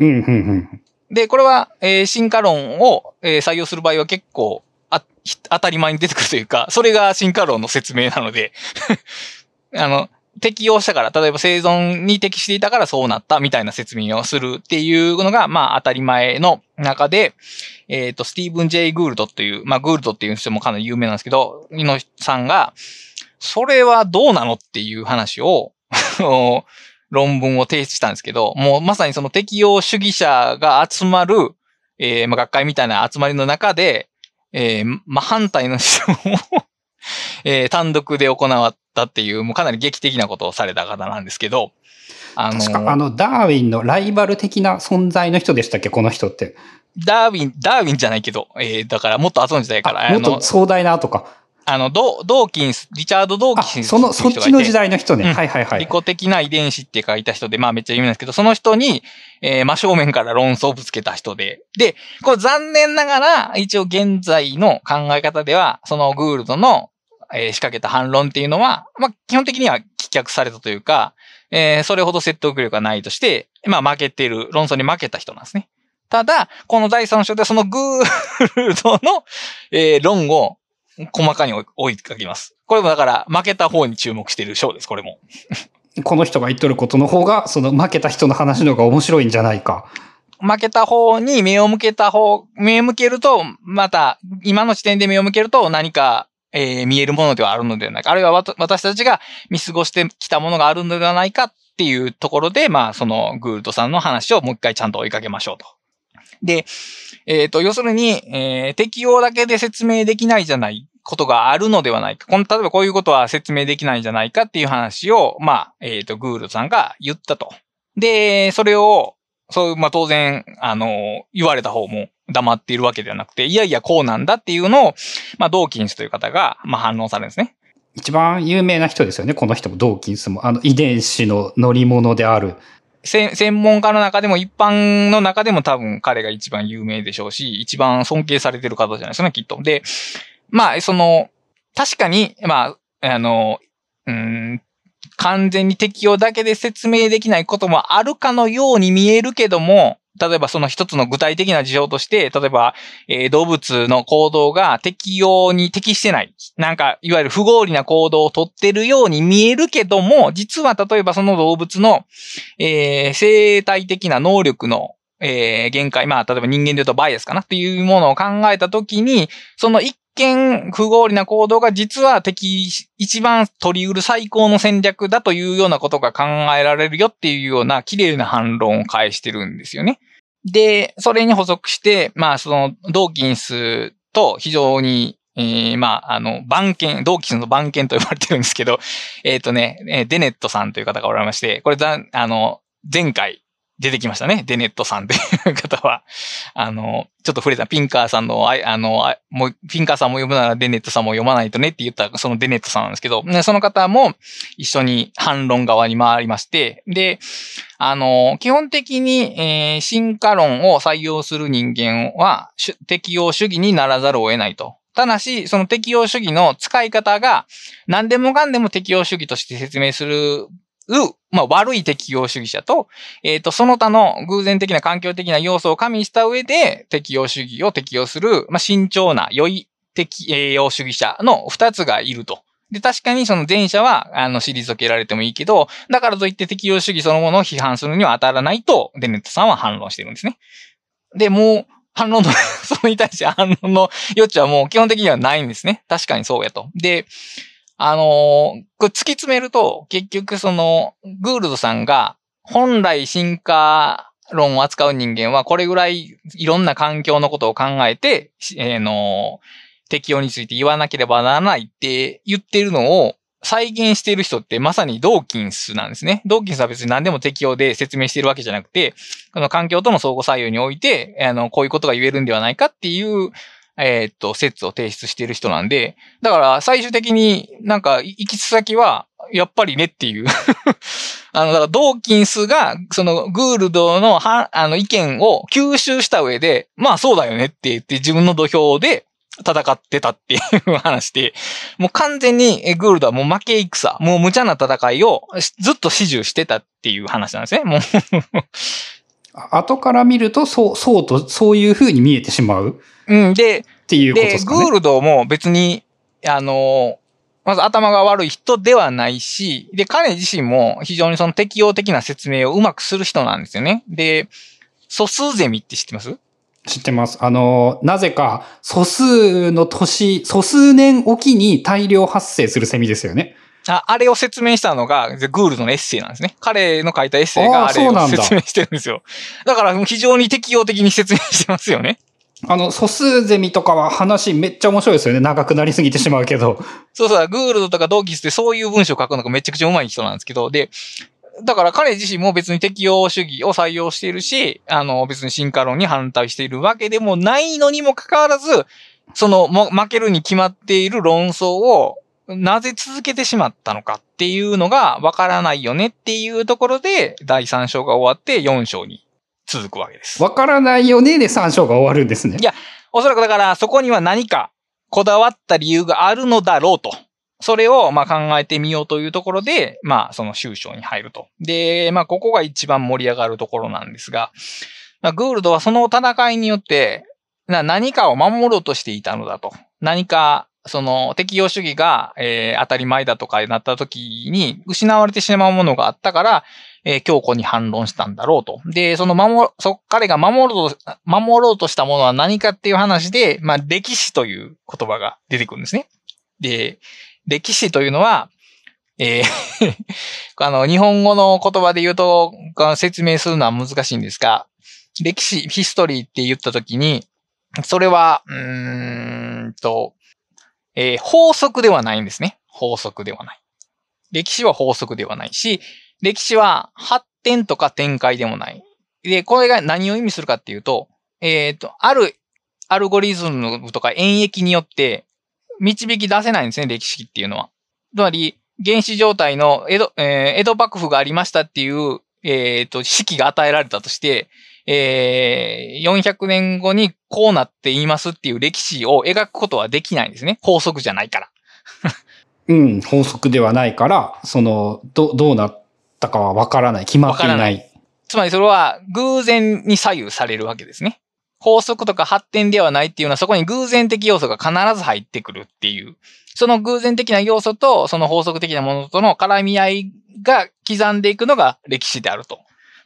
うん、うん、うん。で、これは、えー進化論を、えー採用する場合は結構あ、ひ当たり前に出てくるというか、それが進化論の説明なので、あの、適用したから、例えば生存に適していたからそうなったみたいな説明をするっていうのが、まあ当たり前の中で、えっ、と、スティーブン・ジェイ・グールドっていう、まあグールドっていう人もかなり有名なんですけど、井野さんが、それはどうなのっていう話を、論文を提出したんですけど、もうまさにその適用主義者が集まる、えーまあ、学会みたいな集まりの中で、えーまあ、反対の主張を、えー単独で行ったっていう、もうかなり劇的なことをされた方なんですけど、あの確か、あの、ダーウィンのライバル的な存在の人でしたっけ？この人って。ダーウィン、ダーウィンじゃないけど、えーだからもっと後の時代から、もっと壮大な後か。あの、ドドーキンス、リチャード・ドーあ、キンスその、そっちの時代代の人ね。うんはいはいはい。利己的な遺伝子って書いた人で、まあめっちゃ有名なんですけど、その人に、えー真正面から論争をぶつけた人で、で、これ残念ながら、一応現在の考え方では、そのグールドの、えー仕掛けた反論っていうのは、まあ基本的には棄却されたというか、えーそれほど説得力がないとして、まあ負けてる、論争に負けた人なんですね。ただ、この第三章ではそのグールドの、えー論を細かに追い追いかけます。これもだから負けた方に注目している章です、これも。この人が言っとることの方が、その負けた人の話の方が面白いんじゃないか。負けた方に目を向けた方、目を向けると、また、今の時点で目を向けると何か、えー見えるものではあるのではないか。あるいはわ私たちが見過ごしてきたものがあるのではないかっていうところで、まあ、そのグールドさんの話をもう一回ちゃんと追いかけましょうと。で、えっ、と、要するに、えー適用だけで説明できないじゃないことがあるのではないか。この、例えばこういうことは説明できないんじゃないかっていう話を、まあ、えっ、と、グールドさんが言ったと。で、それを、そういう、まあ当然、あの、言われた方も黙っているわけではなくて、いやいやこうなんだっていうのを、まあドーキンスという方が、まあ反論されるんですね。一番有名な人ですよね。この人も、ドーキンスも。あの、遺伝子の乗り物である。せ専門家の中でも一般の中でも多分彼が一番有名でしょうし、一番尊敬されてる方じゃないですかね、きっと。で、まあ、その、確かに、まあ、あの、うーん、完全に適用だけで説明できないこともあるかのように見えるけども、例えばその一つの具体的な事情として、例えば、えー動物の行動が適用に適してない。なんか、いわゆる不合理な行動をとってるように見えるけども、実は例えばその動物の、えー生態的な能力の、えー限界、まあ、例えば人間で言うとバイアスかなっていうものを考えたときに、その一見不合理な行動が実は敵、一番取り得る最高の戦略だというようなことが考えられるよっていうような綺麗な反論を返してるんですよね。で、それに補足して、まあ、その、ドーキンスと非常に、えーまあ、あの、番犬、ドーキンスの番犬と呼ばれてるんですけど、えっ、とね、デネットさんという方がおられまして、これざん、あの、前回出てきましたね。デネットさんという方は。あの、ちょっと触れたピンカーさんの、ああの、あもう、ピンカーさんも読むならデネットさんも読まないとねって言ったそのデネットさんなんですけど、ねその方も一緒に反論側に回りまして、で、あの、基本的に、えー進化論を採用する人間は、適用主義にならざるを得ないと。ただし、その適用主義の使い方が、何でもかんでも適用主義として説明する、まあ、悪い適用主義者と、えっ、と、その他の偶然的な環境的な要素を加味した上で、適用主義を適用する、まあ、慎重な良い適用主義者の二つがいると。で、確かにその前者は、あの、退けられてもいいけど、だからといって適用主義そのものを批判するには当たらないと、デネットさんは反論してるんですね。で、もう、反論の、それに対して反論の余地はもう基本的にはないんですね。確かにそうやと。で、あのー突き詰めると、結局その、グールドさんが、本来進化論を扱う人間は、これぐらいいろんな環境のことを考えて、えーの、適用について言わなければならないって言ってるのを、再現してる人ってまさにドーキンスなんですね。ドーキンスは別に何でも適用で説明してるわけじゃなくて、この環境との相互作用において、あの、こういうことが言えるんではないかっていう、えーっと、説を提出している人なんで、だから最終的になんか行き先は、やっぱりねっていう。あの、だからドーキンスが、そのグールドのは、あの意見を吸収した上で、まあそうだよねって言って自分の土俵で戦ってたっていう話で、もう完全にグールドはもう負け戦、もう無茶な戦いをずっと始終してたっていう話なんですね。もう 後から見ると、そう、そうと、そういう風に見えてしまううん、で、っていうことでで、すかね。グールドも別に、あの、まず頭が悪い人ではないし、で、彼自身も非常にその適応的な説明をうまくする人なんですよね。で、素数ゼミって知ってます？知ってます。あの、なぜか素数の年、素数年おきに大量発生するセミですよね。ああれを説明したのが、グールドのエッセイなんですね。彼の書いたエッセイがあれを説明してるんですよ。だから非常に適応的に説明してますよね。あの、素数ゼミとかは話めっちゃ面白いですよね。長くなりすぎてしまうけど。そうそう、グールドとかドーキスってそういう文章を書くのがめちゃくちゃ上手い人なんですけど、で、だから彼自身も別に適応主義を採用しているし、あの別に進化論に反対しているわけでもないのにもかかわらず、そのも負けるに決まっている論争をなぜ続けてしまったのかっていうのがわからないよねっていうところで第3章が終わって4章に続くわけです。わからないよねで3章が終わるんですねい。やおそらくだからそこには何かこだわった理由があるのだろうと。それをまあ考えてみようというところで、まあその終章に入ると。で、まあここが一番盛り上がるところなんですが、まあ、グールドはその戦いによってな何かを守ろうとしていたのだと。何かその適用主義が、えー当たり前だとかになった時に失われてしまうものがあったから、えー強固に反論したんだろうと。で、その守、そ、彼が守ろうと、守ろうとしたものは何かっていう話で、まあ、歴史という言葉が出てくるんですね。で、歴史というのは、えー あの、日本語の言葉で言うと、説明するのは難しいんですが、歴史、ヒストリーって言ったときに、それは、うーんと、えー法則ではないんですね。法則ではない。歴史は法則ではないし、歴史は発展とか展開でもない。で、これが何を意味するかっていうと、えっ、と、あるアルゴリズムとか演繹によって導き出せないんですね、歴史っていうのは。つまり、原始状態の江戸、えー江戸幕府がありましたっていう、えっ、と、式が与えられたとして、えー400年後にこうなっていますっていう歴史を描くことはできないんですね。法則じゃないから。うん、法則ではないから、その、ど、どうなってたかはわからない。決まっていわからない。つまりそれは偶然に左右されるわけですね。法則とか発展ではないっていうのはそこに偶然的要素が必ず入ってくるっていう。その偶然的な要素とその法則的なものとの絡み合いが刻んでいくのが歴史であると。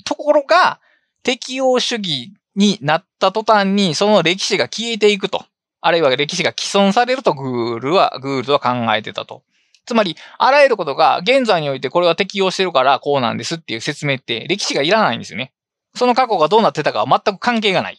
ところが、適応主義になった途端にその歴史が消えていくと。あるいは歴史が既存されるとグールは、グールは考えてたと。つまり、あらゆることが現在においてこれは適用してるからこうなんですっていう説明って歴史がいらないんですよね。その過去がどうなってたかは全く関係がない。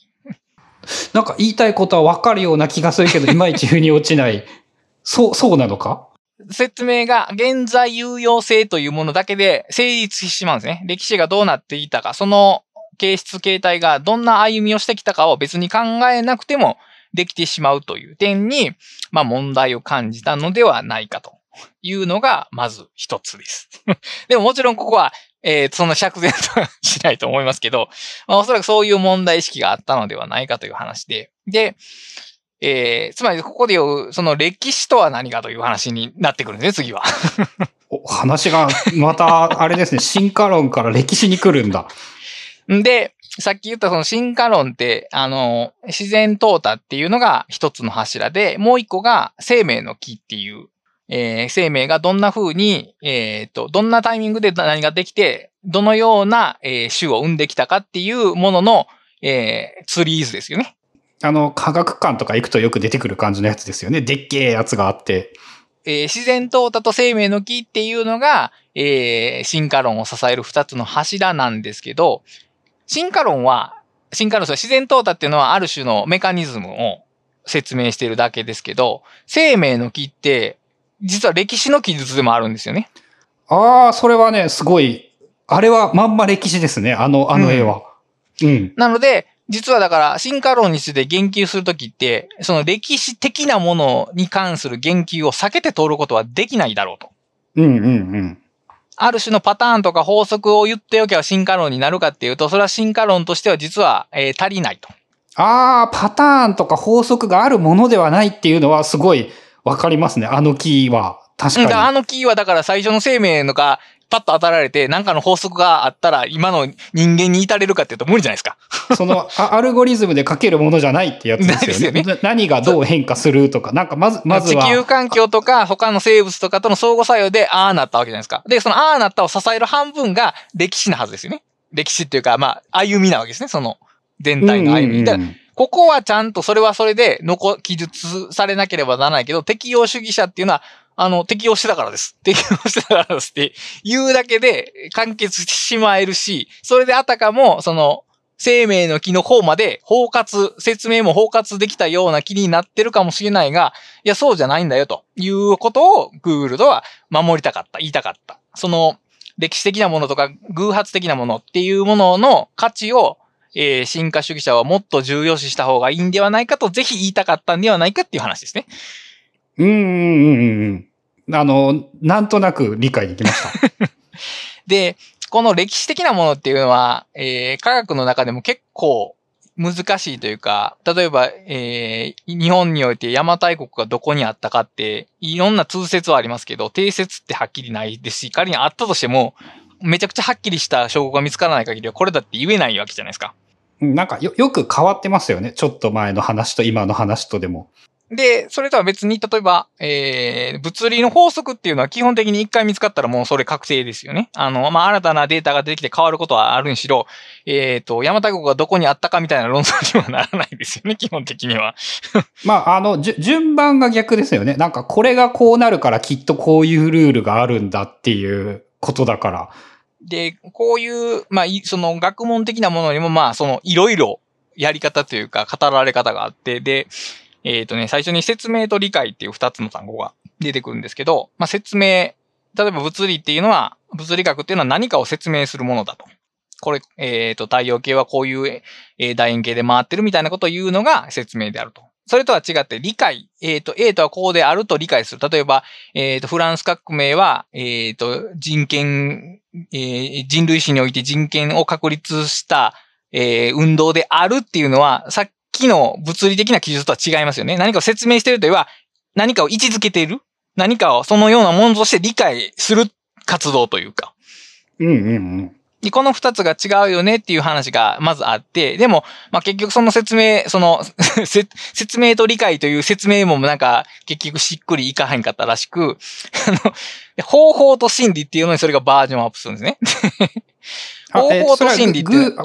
なんか言いたいことはわかるような気がするけど、いまいち腑に落ちない。そう、そうなのか？説明が現在有用性というものだけで成立してしまうんですね。歴史がどうなっていたか、その形質形態がどんな歩みをしてきたかを別に考えなくてもできてしまうという点に、まあ問題を感じたのではないかというのがまず一つです。でももちろんここは、えーそんな釈然とはしないと思いますけど、まあおそらくそういう問題意識があったのではないかという話で、で、えーつまりここで言う、その歴史とは何かという話になってくるんですね、次は。お話が、また、あれですね、進化論から歴史に来るんだ。んで、さっき言ったその進化論って、あの、自然淘汰っていうのが一つの柱で、もう一個が生命の木っていう、えー生命がどんな風に、えっ、と、どんなタイミングで何ができて、どのような、えー種を生んできたかっていうものの、えーツリーズですよね。あの、科学館とか行くとよく出てくる感じのやつですよね。でっけえやつがあって。えー自然淘汰と生命の木っていうのが、えー進化論を支える二つの柱なんですけど、進化論は、進化論は自然淘汰っていうのはある種のメカニズムを説明しているだけですけど、生命の木って、実は歴史の記述でもあるんですよね。ああ、それはね、すごい、あれはまんま歴史ですね、あの、あの絵は。うん。なので、実はだから、進化論について言及するときって、その歴史的なものに関する言及を避けて通ることはできないだろうと。うんうんうん。ある種のパターンとか法則を言っておけば進化論になるかっていうと、それは進化論としては実は、えー足りないと。ああ、パターンとか法則があるものではないっていうのはすごいわかりますね。あの木は。確からかあのキーはだから最初の生命のがパッと当たられて、何かの法則があったら今の人間に至れるかっていうと無理じゃないですか。に。そのあアルゴリズムで書けるものじゃないってやつですよね。ないな何がどう変化するとか、なんかまず、まずは。地球環境とか他の生物とかとの相互作用でああなったわけじゃないですか。で、そのああなったを支える半分が歴史なはずですよね。歴史っていうか、まあ、歩みなわけですね。その全体の歩み。だからここはちゃんとそれはそれで残、記述されなければならないけど、適用主義者っていうのは、あの、適用してたからです。適用してたからですって言うだけで完結してしまえるし、それであたかも、その、生命の木の方まで包括、説明も包括できたような木になってるかもしれないが、いや、そうじゃないんだよ、ということを Google とは守りたかった、言いたかった。その、歴史的なものとか偶発的なものっていうものの価値を、えー進化主義者はもっと重要視した方がいいんではないかと、ぜひ言いたかったんではないかっていう話ですね。うんうんうんうんうん。あの、なんとなく理解できました。で、この歴史的なものっていうのは、えー科学の中でも結構難しいというか、例えば、えー日本において邪馬台国がどこにあったかって、いろんな通説はありますけど、定説ってはっきりないですし、仮にあったとしても、めちゃくちゃはっきりした証拠が見つからない限りは、これだって言えないわけじゃないですか。うんなんかよ、よく変わってますよね。ちょっと前の話と今の話とでも。で、それとは別に、例えば、えー、物理の法則っていうのは基本的に一回見つかったらもうそれ確定ですよね。あの、まあ、新たなデータが出てきて変わることはあるにしろ、えっ、と、邪馬台国がどこにあったかみたいな論争にはならないですよね、基本的には。まあ、あの、順番が逆ですよね。なんか、これがこうなるからきっとこういうルールがあるんだっていうことだから。で、こういう、まあ、その学問的なものにも、まあ、その、いろいろやり方というか、語られ方があって、で、えっ、とね、最初に説明と理解っていう二つの単語が出てくるんですけど、まあ、説明、例えば物理っていうのは、物理学っていうのは何かを説明するものだと。これ、えっ、と、太陽系はこういう、えー楕円形で回ってるみたいなことを言うのが説明であると。それとは違って理解。えっ、と、A とはこうであると理解する。例えば、えっ、と、フランス革命は、えっ、と、人権、えー人類史において人権を確立した、えー運動であるっていうのは、さっきの物理的な記述とは違いますよね。何かを説明しているというのは、何かを位置づけている何かをそのようなものとして理解する活動というか。うんうんうん。で、この二つが違うよねっていう話がまずあって、でも、まあ、結局その説明、その、せ説明と理解という説明もなんか結局しっくりいかへんかったらしく、あの、方法と心理っていうのにそれがバージョンアップするんですね。あ方法と心理っていう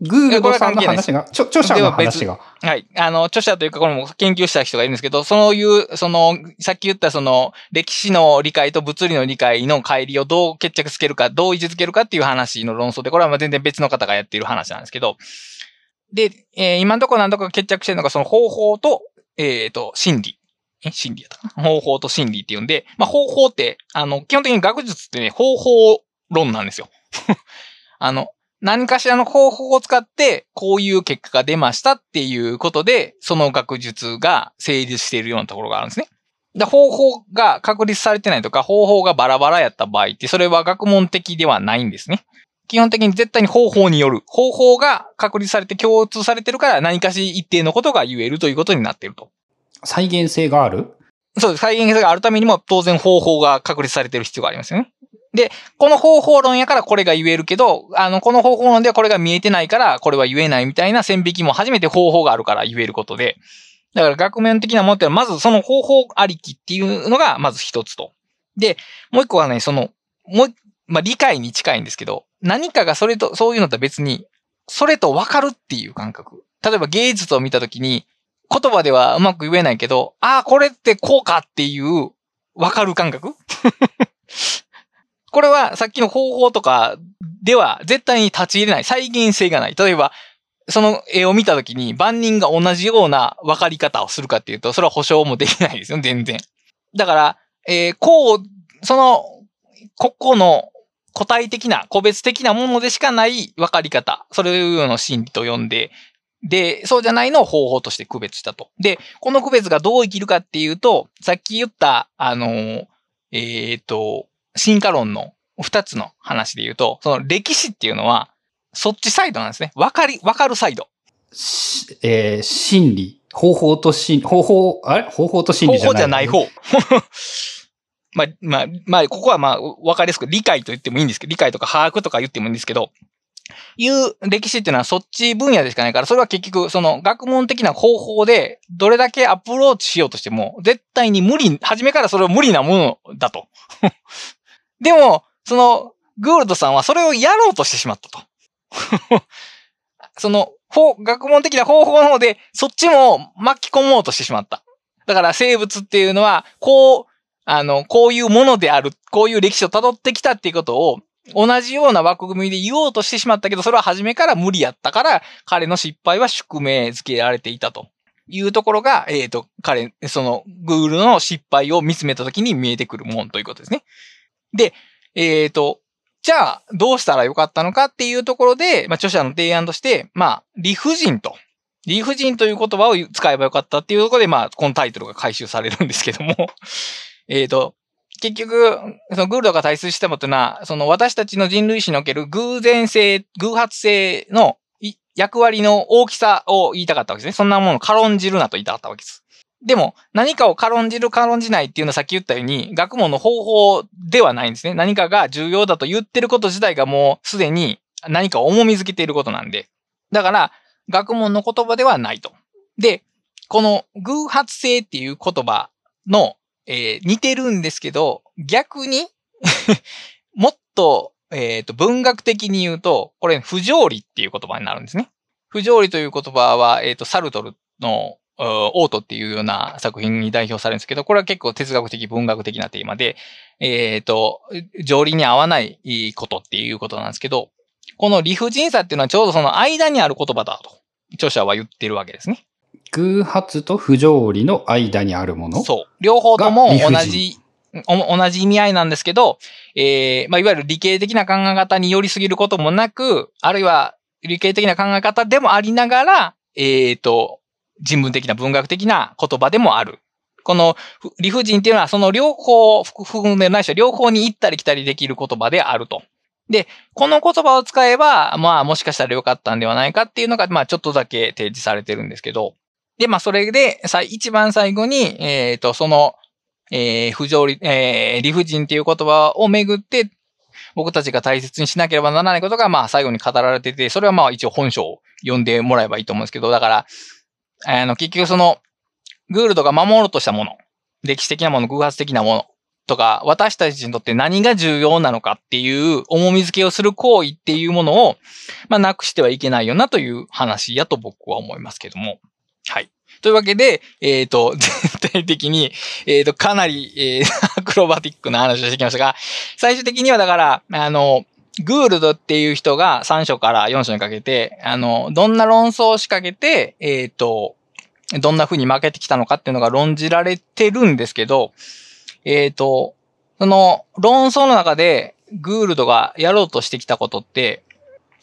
グー、ルさんの話が、ちょ著者の話が。はい。あの、著者というか、これも研究した人がいるんですけど、そういう、その、さっき言ったその、歴史の理解と物理の理解の乖離をどう決着つけるか、どう位置づけるかっていう話の論争で、これはまあ全然別の方がやっている話なんですけど、で、えー今のところ何とか決着してるのが、その方法と、えっ、と、心理。え、心理やったかな？方法と心理っていうんで、まあ、方法って、あの、基本的に学術ってね、方法論なんですよ。あの、何かしらの方法を使って、こういう結果が出ましたっていうことで、その学術が成立しているようなところがあるんですね。で方法が確立されてないとか、方法がバラバラやった場合って、それは学問的ではないんですね。基本的に絶対に方法による。方法が確立されて共通されてるから、何かし一定のことが言えるということになっていると。再現性がある？そうです。再現性があるためにも当然方法が確立されてる必要がありますよね。で、この方法論やからこれが言えるけど、あの、この方法論ではこれが見えてないからこれは言えないみたいな線引きも初めて方法があるから言えることで、だから学問的なものってのはまずその方法ありきっていうのがまず一つと。で、もう一個はね、その、もう、まあ、理解に近いんですけど、何かがそれと、そういうのとは別に、それと分かるっていう感覚。例えば芸術を見たときに、言葉ではうまく言えないけど、ああ、これってこうかっていう、わかる感覚 これはさっきの方法とかでは絶対に立ち入れない。再現性がない。例えば、その絵を見たときに万人が同じような分かり方をするかっていうと、それは保証もできないですよ、全然。だから、えー、こう、その、個々の個体的な、個別的なものでしかない分かり方。それをの心理と呼んで、で、そうじゃないのを方法として区別したと。で、この区別がどう生きるかっていうと、さっき言った、あの、えっ、ー、と、進化論の二つの話で言うと、その歴史っていうのは、そっちサイドなんですね。わかり、わかるサイド。えー、心理。方法と心、方法、あれ？方法と心理じゃない。方法じゃない方。まあ、まあ、まあ、ここはまあ、わかりやすく理解と言ってもいいんですけど、理解とか把握とか言ってもいいんですけど、いう歴史っていうのはそっち分野でしかないから、それは結局、その学問的な方法で、どれだけアプローチしようとしても、絶対に無理、初めからそれは無理なものだと。でも、その、グールドさんはそれをやろうとしてしまったと。その、学問的な方法の方で、そっちも巻き込もうとしてしまった。だから生物っていうのは、こう、あの、こういうものである、こういう歴史を辿ってきたっていうことを、同じような枠組みで言おうとしてしまったけど、それは初めから無理やったから、彼の失敗は宿命付けられていたというところが、えっ、ー、と、彼、その、グールの失敗を見つめたときに見えてくるもんということですね。で、えっ、ー、と、じゃあ、どうしたらよかったのかっていうところで、まあ、著者の提案として、まあ、理不尽と。理不尽という言葉を使えばよかったっていうところで、まあ、このタイトルが回収されるんですけども、えっと、結局、そのグールドが対数したもというのは、その私たちの人類史における偶然性、偶発性の役割の大きさを言いたかったわけですね。そんなものを軽んじるなと言いたかったわけです。でも、何かを軽んじる軽んじないっていうのはさっき言ったように、学問の方法ではないんですね。何かが重要だと言ってること自体がもうすでに何かを重みづけていることなんで。だから、学問の言葉ではないと。で、この偶発性っていう言葉のえー、似てるんですけど、逆に もっと、えっ、ー、と、文学的に言うと、これ、不条理っていう言葉になるんですね。不条理という言葉は、えっ、ー、と、サルトルの、オートっていうような作品に代表されるんですけど、これは結構哲学的、文学的なテーマで、えっ、と、条理に合わないことっていうことなんですけど、この理不尽さっていうのはちょうどその間にある言葉だと、著者は言ってるわけですね。偶発と不条理の間にあるものそう。両方とも同じ、同じ意味合いなんですけど、えー、まあ、いわゆる理系的な考え方に寄りすぎることもなく、あるいは理系的な考え方でもありながら、えっ、ー、と、人文的な文学的な言葉でもある。この理不尽っていうのはその両方含めないしは両方に行ったり来たりできる言葉であると。で、この言葉を使えば、まあもしかしたらよかったんではないかっていうのが、まあちょっとだけ提示されてるんですけど、で、まあ、それで、一番最後に、えっ、ー、と、その、えー、不条理、えー、理不尽っていう言葉をめぐって、僕たちが大切にしなければならないことが、まあ、最後に語られてて、それはまあ、一応本書を読んでもらえばいいと思うんですけど、だから、あの、結局その、グールドが守ろうとしたもの、歴史的なもの、偶発的なものとか、私たちにとって何が重要なのかっていう重み付けをする行為っていうものを、まあ、なくしてはいけないよなという話やと僕は思いますけども。はい。というわけで、えっ、ー、と、全体的に、えっ、ー、と、かなり、えー、アクロバティックな話をしてきましたが、最終的にはだから、あの、グールドっていう人が3章から4章にかけて、あの、どんな論争を仕掛けて、えっ、と、どんな風に負けてきたのかっていうのが論じられてるんですけど、えっ、と、その論争の中でグールドがやろうとしてきたことって、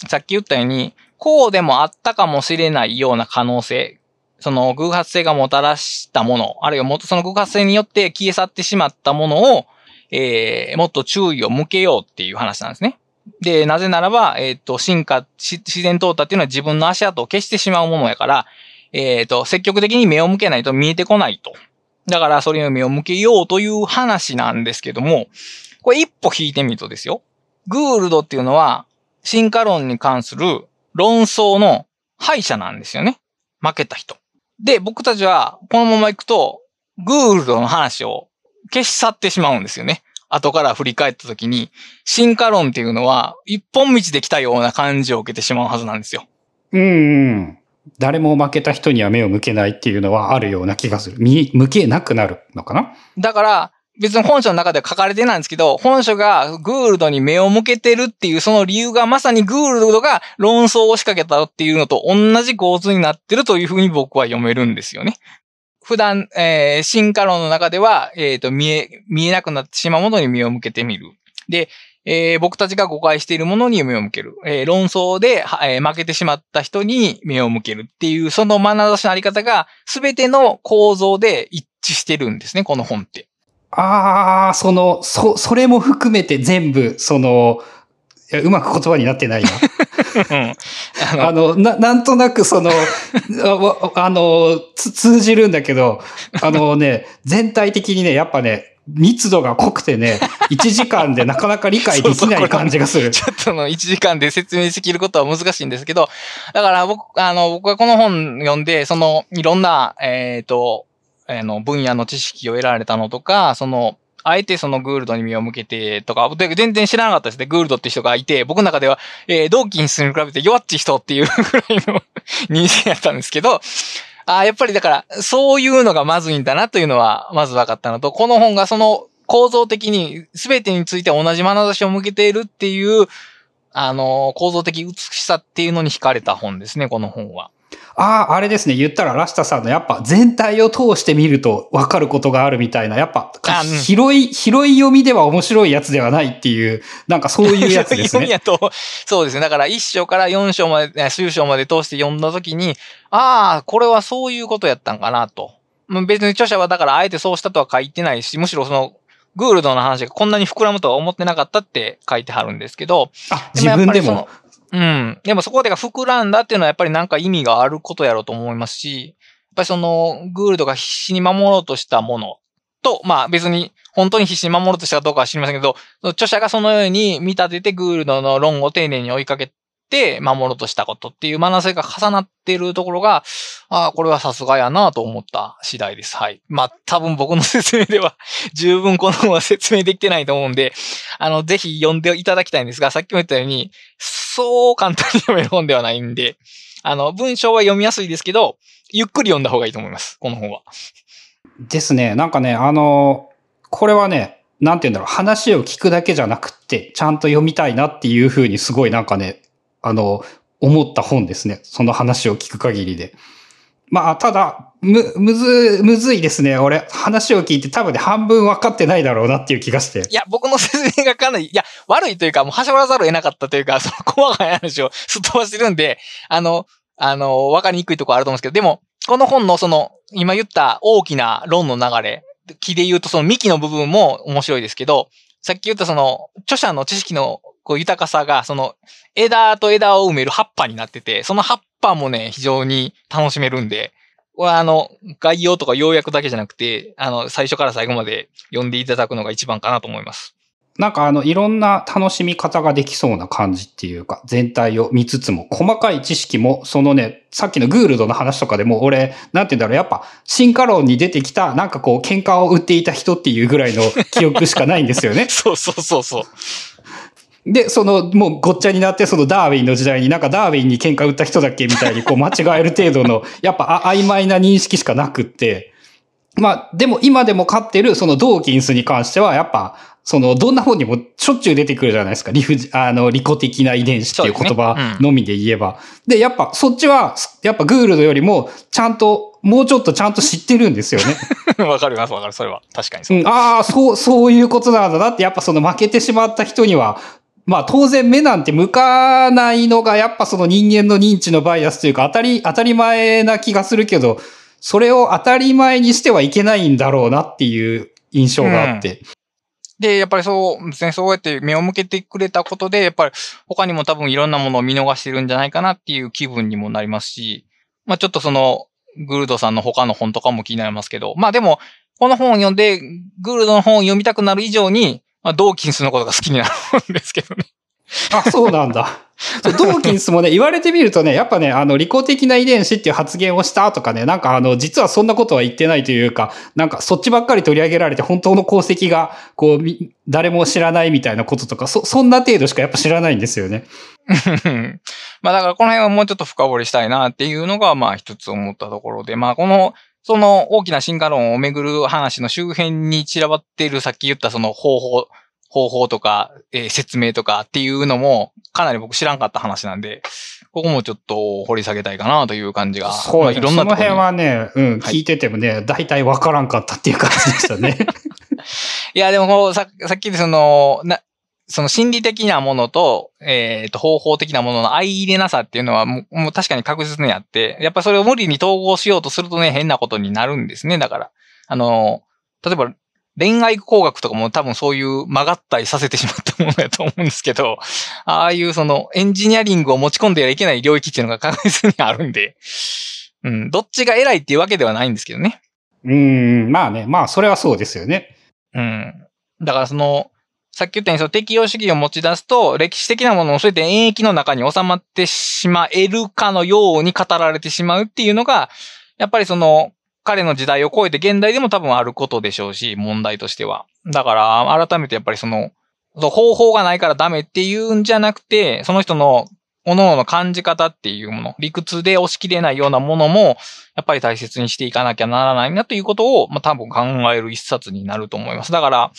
さっき言ったように、こうでもあったかもしれないような可能性、その偶発性がもたらしたもの、あるいはもっとその偶発性によって消え去ってしまったものを、えー、もっと注意を向けようっていう話なんですね。で、なぜならば、えっ、ー、と、進化、自然淘汰っていうのは自分の足跡を消してしまうものやから、えっ、ー、と、積極的に目を向けないと見えてこないと。だから、それを目を向けようという話なんですけども、これ一歩引いてみるとですよ。グールドっていうのは、進化論に関する論争の敗者なんですよね。負けた人。で、僕たちは、このまま行くと、グールドの話を消し去ってしまうんですよね。後から振り返った時に、進化論っていうのは、一本道で来たような感じを受けてしまうはずなんですよ。うんうん。誰も負けた人には目を向けないっていうのはあるような気がする。見、向けなくなるのかな？だから、別に本書の中では書かれてないんですけど、本書がグールドに目を向けてるっていうその理由がまさにグールドが論争を仕掛けたっていうのと同じ構図になってるというふうに僕は読めるんですよね。普段、えー、進化論の中では、えっ、ー、と、見え、見えなくなってしまうものに目を向けてみる。で、えー、僕たちが誤解しているものに目を向ける。えー、論争で、えー、負けてしまった人に目を向けるっていう、その眼差しのあり方が、すべての構造で一致してるんですね、この本って。ああ、その、そ、それも含めて全部、その、いや、うまく言葉になってないな。うん、あのな、なんとなくその、あの、通じるんだけど、あのね、全体的にね、やっぱね、密度が濃くてね、1時間でなかなか理解できない感じがする。ちょっとの1時間で説明しきることは難しいんですけど、だから僕、あの、僕はこの本読んで、その、いろんな、えっ、ー、と、あの、分野の知識を得られたのとか、その、あえてそのグールドに身を向けてとか、全然知らなかったですね。グールドって人がいて、僕の中では、えー、ドーキンスに比べて弱っちい人っていう ぐらいの認識だったんですけど、あやっぱりだから、そういうのがまずいんだなというのは、まず分かったのと、この本がその構造的に全てについて同じ眼差しを向けているっていう、あの、構造的美しさっていうのに惹かれた本ですね、この本は。ああ、あれですね。言ったらラシタさんのやっぱ全体を通して見ると分かることがあるみたいな、やっぱ広い、広い読みでは面白いやつではないっていう、なんかそういうやつですね。読みやと、そうですね。だから1章から4章まで、数章まで通して読んだときに、ああ、これはそういうことやったんかなと。別に著者はだからあえてそうしたとは書いてないし、むしろその、グールドの話がこんなに膨らむとは思ってなかったって書いてはるんですけど。あ、自分でも。うん。でもそこでが膨らんだっていうのはやっぱりなんか意味があることやろうと思いますし、やっぱりその、グールドが必死に守ろうとしたものと、まあ別に本当に必死に守ろうとしたかどうかは知りませんけど、著者がそのように見立ててグールドの論を丁寧に追いかけて守ろうとしたことっていう学せが重なっているところが、ああ、これはさすがやなと思った次第です。はい。まあ多分僕の説明では 十分この本は説明できてないと思うんで、あの、ぜひ読んでいただきたいんですが、さっきも言ったように、そう簡単に読める本ではないんで、あの、文章は読みやすいですけど、ゆっくり読んだ方がいいと思います。この本は。ですね。なんかね、あの、これはね、なんて言うんだろう、話を聞くだけじゃなくって、ちゃんと読みたいなっていうふうにすごいなんかね、あの、思った本ですね。その話を聞く限りで。まあ、ただ、む、むず、むずいですね。俺、話を聞いて多分ね、半分分かってないだろうなっていう気がして。いや、僕の説明がかなり、いや、悪いというか、もう、はしょらざるを得なかったというか、その細かい話を すっ飛ばしてるんで、あの、あの、分かりにくいところあると思うんですけど、でも、この本のその、今言った大きな論の流れ、木で言うとその幹の部分も面白いですけど、さっき言ったその、著者の知識のこう豊かさが、その枝と枝を埋める葉っぱになってて、その葉っぱもね、非常に楽しめるんで、これはあの、概要とか要約だけじゃなくて、あの、最初から最後まで読んでいただくのが一番かなと思います。なんかあの、いろんな楽しみ方ができそうな感じっていうか、全体を見つつも、細かい知識も、そのね、さっきのグールドの話とかでも、俺、なんて言うんだろう、やっぱ、進化論に出てきた、なんかこう、喧嘩を売っていた人っていうぐらいの記憶しかないんですよね。そうそうそうそう。で、その、もうごっちゃになって、そのダーウィンの時代になんかダーウィンに喧嘩売った人だっけみたいにこう間違える程度の、やっぱ曖昧な認識しかなくって、まあ、でも今でも勝ってるそのドーキンスに関しては、やっぱ、その、どんな本にもしょっちゅう出てくるじゃないですか。リフ、あの、利己的な遺伝子っていう言葉のみで言えば。で、ねうん、で、やっぱ、そっちは、やっぱグールドよりも、ちゃんと、もうちょっとちゃんと知ってるんですよね。わかります、わかる。それは。確かにそう。うん、ああ、そう、そういうことなんだなって、やっぱその負けてしまった人には、まあ当然目なんて向かないのがやっぱその人間の認知のバイアスというか当たり、当たり前な気がするけど、それを当たり前にしてはいけないんだろうなっていう印象があって。うん、で、やっぱりそうですね、そうやって目を向けてくれたことで、やっぱり他にも多分いろんなものを見逃してるんじゃないかなっていう気分にもなりますし、まあちょっとその、グルドさんの他の本とかも気になりますけど、まあでも、この本を読んで、グルドの本を読みたくなる以上に、まあ、ドーキンスのことが好きになるんですけどね。あ、そうなんだ。ドーキンスもね、言われてみるとね、やっぱね、あの、利己的な遺伝子っていう発言をしたとかね、なんかあの、実はそんなことは言ってないというか、なんかそっちばっかり取り上げられて本当の功績が、こう、誰も知らないみたいなこととか、そ、そんな程度しかやっぱ知らないんですよね。まあだからこの辺はもうちょっと深掘りしたいなっていうのが、まあ一つ思ったところで、まあこのその大きな進化論をめぐる話の周辺に散らばっているさっき言ったその方法、方法とか、えー、説明とかっていうのも、かなり僕知らんかった話なんで、ここもちょっと掘り下げたいかなという感じが。そう、まあ、いろんなその辺はね、うん、聞いててもね、大体わからんかったっていう感じでしたね。いや、でもささっきその、な、その心理的なものと、えっ、ー、と、方法的なものの相入れなさっていうのはもうもう確かに確実にあって、やっぱそれを無理に統合しようとするとね、変なことになるんですね。だから、あの、例えば、恋愛工学とかも多分そういう曲がったりさせてしまったものだと思うんですけど、ああいうそのエンジニアリングを持ち込んではいけない領域っていうのが確実にあるんで、うん、どっちが偉いっていうわけではないんですけどね。うん、まあね、まあそれはそうですよね。うん。だからその、さっき言ったようにその適用主義を持ち出すと、歴史的なものを全て演疫の中に収まってしまえるかのように語られてしまうっていうのが、やっぱりその、彼の時代を超えて現代でも多分あることでしょうし、問題としては。だから、改めてやっぱりその、方法がないからダメっていうんじゃなくて、その人の各々の感じ方っていうもの、理屈で押し切れないようなものも、やっぱり大切にしていかなきゃならないなということを、まあ、多分考える一冊になると思います。だから、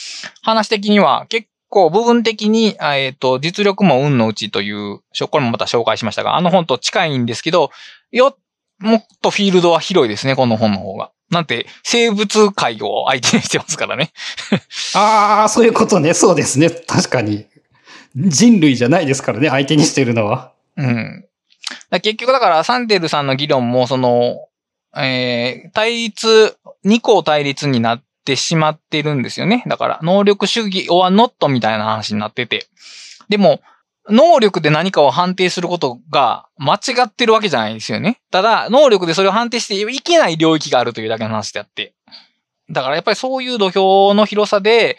話的には結構部分的に、えっ、ー、と、実力も運のうちという、これもまた紹介しましたが、あの本と近いんですけど、よ、もっとフィールドは広いですね、この本の方が。なんて、生物界を相手にしてますからね。ああ、そういうことね。そうですね。確かに。人類じゃないですからね、相手にしてるのは。うん。結局だからサンデルさんの議論も、その、えー、対立、二項対立になってしまってるんですよね。だから、能力主義 or not みたいな話になってて。でも、能力で何かを判定することが間違ってるわけじゃないですよね。ただ、能力でそれを判定していけない領域があるというだけの話であって。だからやっぱりそういう土俵の広さで、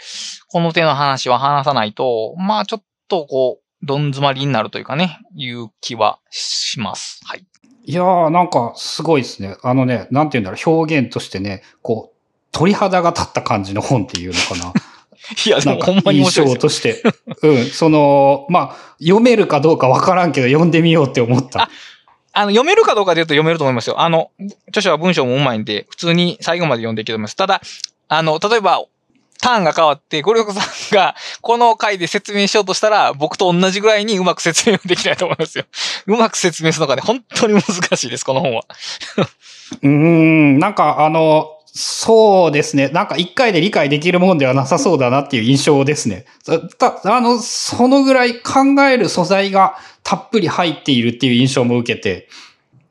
この手の話は話さないと、まあちょっとこう、どん詰まりになるというかね、いう気はします。はい。いやー、なんかすごいですね。あのね、なんて言うんだろう、表現としてね、こう、鳥肌が立った感じの本っていうのかな。いや、でもほんまに面白い。印象として。うん。その、まあ、読めるかどうかわからんけど、読んでみようって思った。あの、読めるかどうかで言うと読めると思いますよ。あの、著者は文章もうまいんで、普通に最後まで読んでいけると思います。ただ、あの、例えば、ターンが変わって、ゴリョコさんがこの回で説明しようとしたら、僕と同じぐらいにうまく説明できないと思いますよ。うまく説明するのがね、本当に難しいです、この本は。うーん、なんかあの、そうですね。なんか一回で理解できるもんではなさそうだなっていう印象ですね。た、あの、そのぐらい考える素材がたっぷり入っているっていう印象も受けて、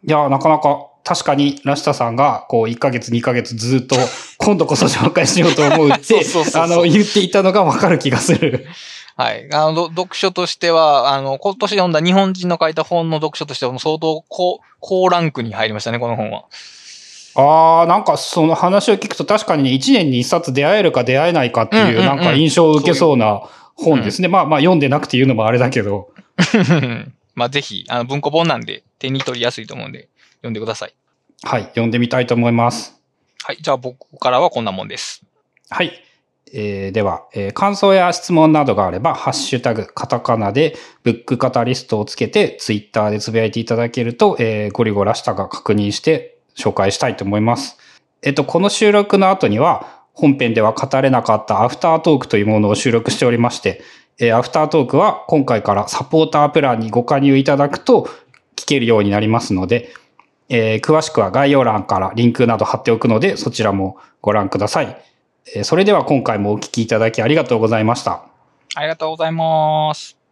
いや、なかなか確かに、ラシタさんが、こう、1ヶ月、2ヶ月ずっと、今度こそ紹介しようと思うって、あの、言っていたのがわかる気がする。はい。あの、読書としては、あの、今年読んだ日本人の書いた本の読書としては、相当高、高ランクに入りましたね、この本は。ああ、なんかその話を聞くと確かにね、1年に1冊出会えるか出会えないかっていう、なんか印象を受けそうな本ですね。まあまあ読んでなくて言うのもあれだけど。まあぜひ、あの文庫本なんで手に取りやすいと思うんで、読んでください。はい、読んでみたいと思います。はい、じゃあ僕からはこんなもんです。はい。えー、では、えー、感想や質問などがあれば、ハッシュタグ、カタカナで、ブックカタリストをつけて、ツイッターでつぶやいていただけると、えー、ゴリゴラしたが確認して紹介したいと思います。えっと、この収録の後には、本編では語れなかったアフタートークというものを収録しておりまして、えー、アフタートークは今回からサポータープランにご加入いただくと聞けるようになりますので、えー、詳しくは概要欄からリンクなど貼っておくので、そちらもご覧ください。えー、それでは今回もお聞きいただきありがとうございました。ありがとうございます。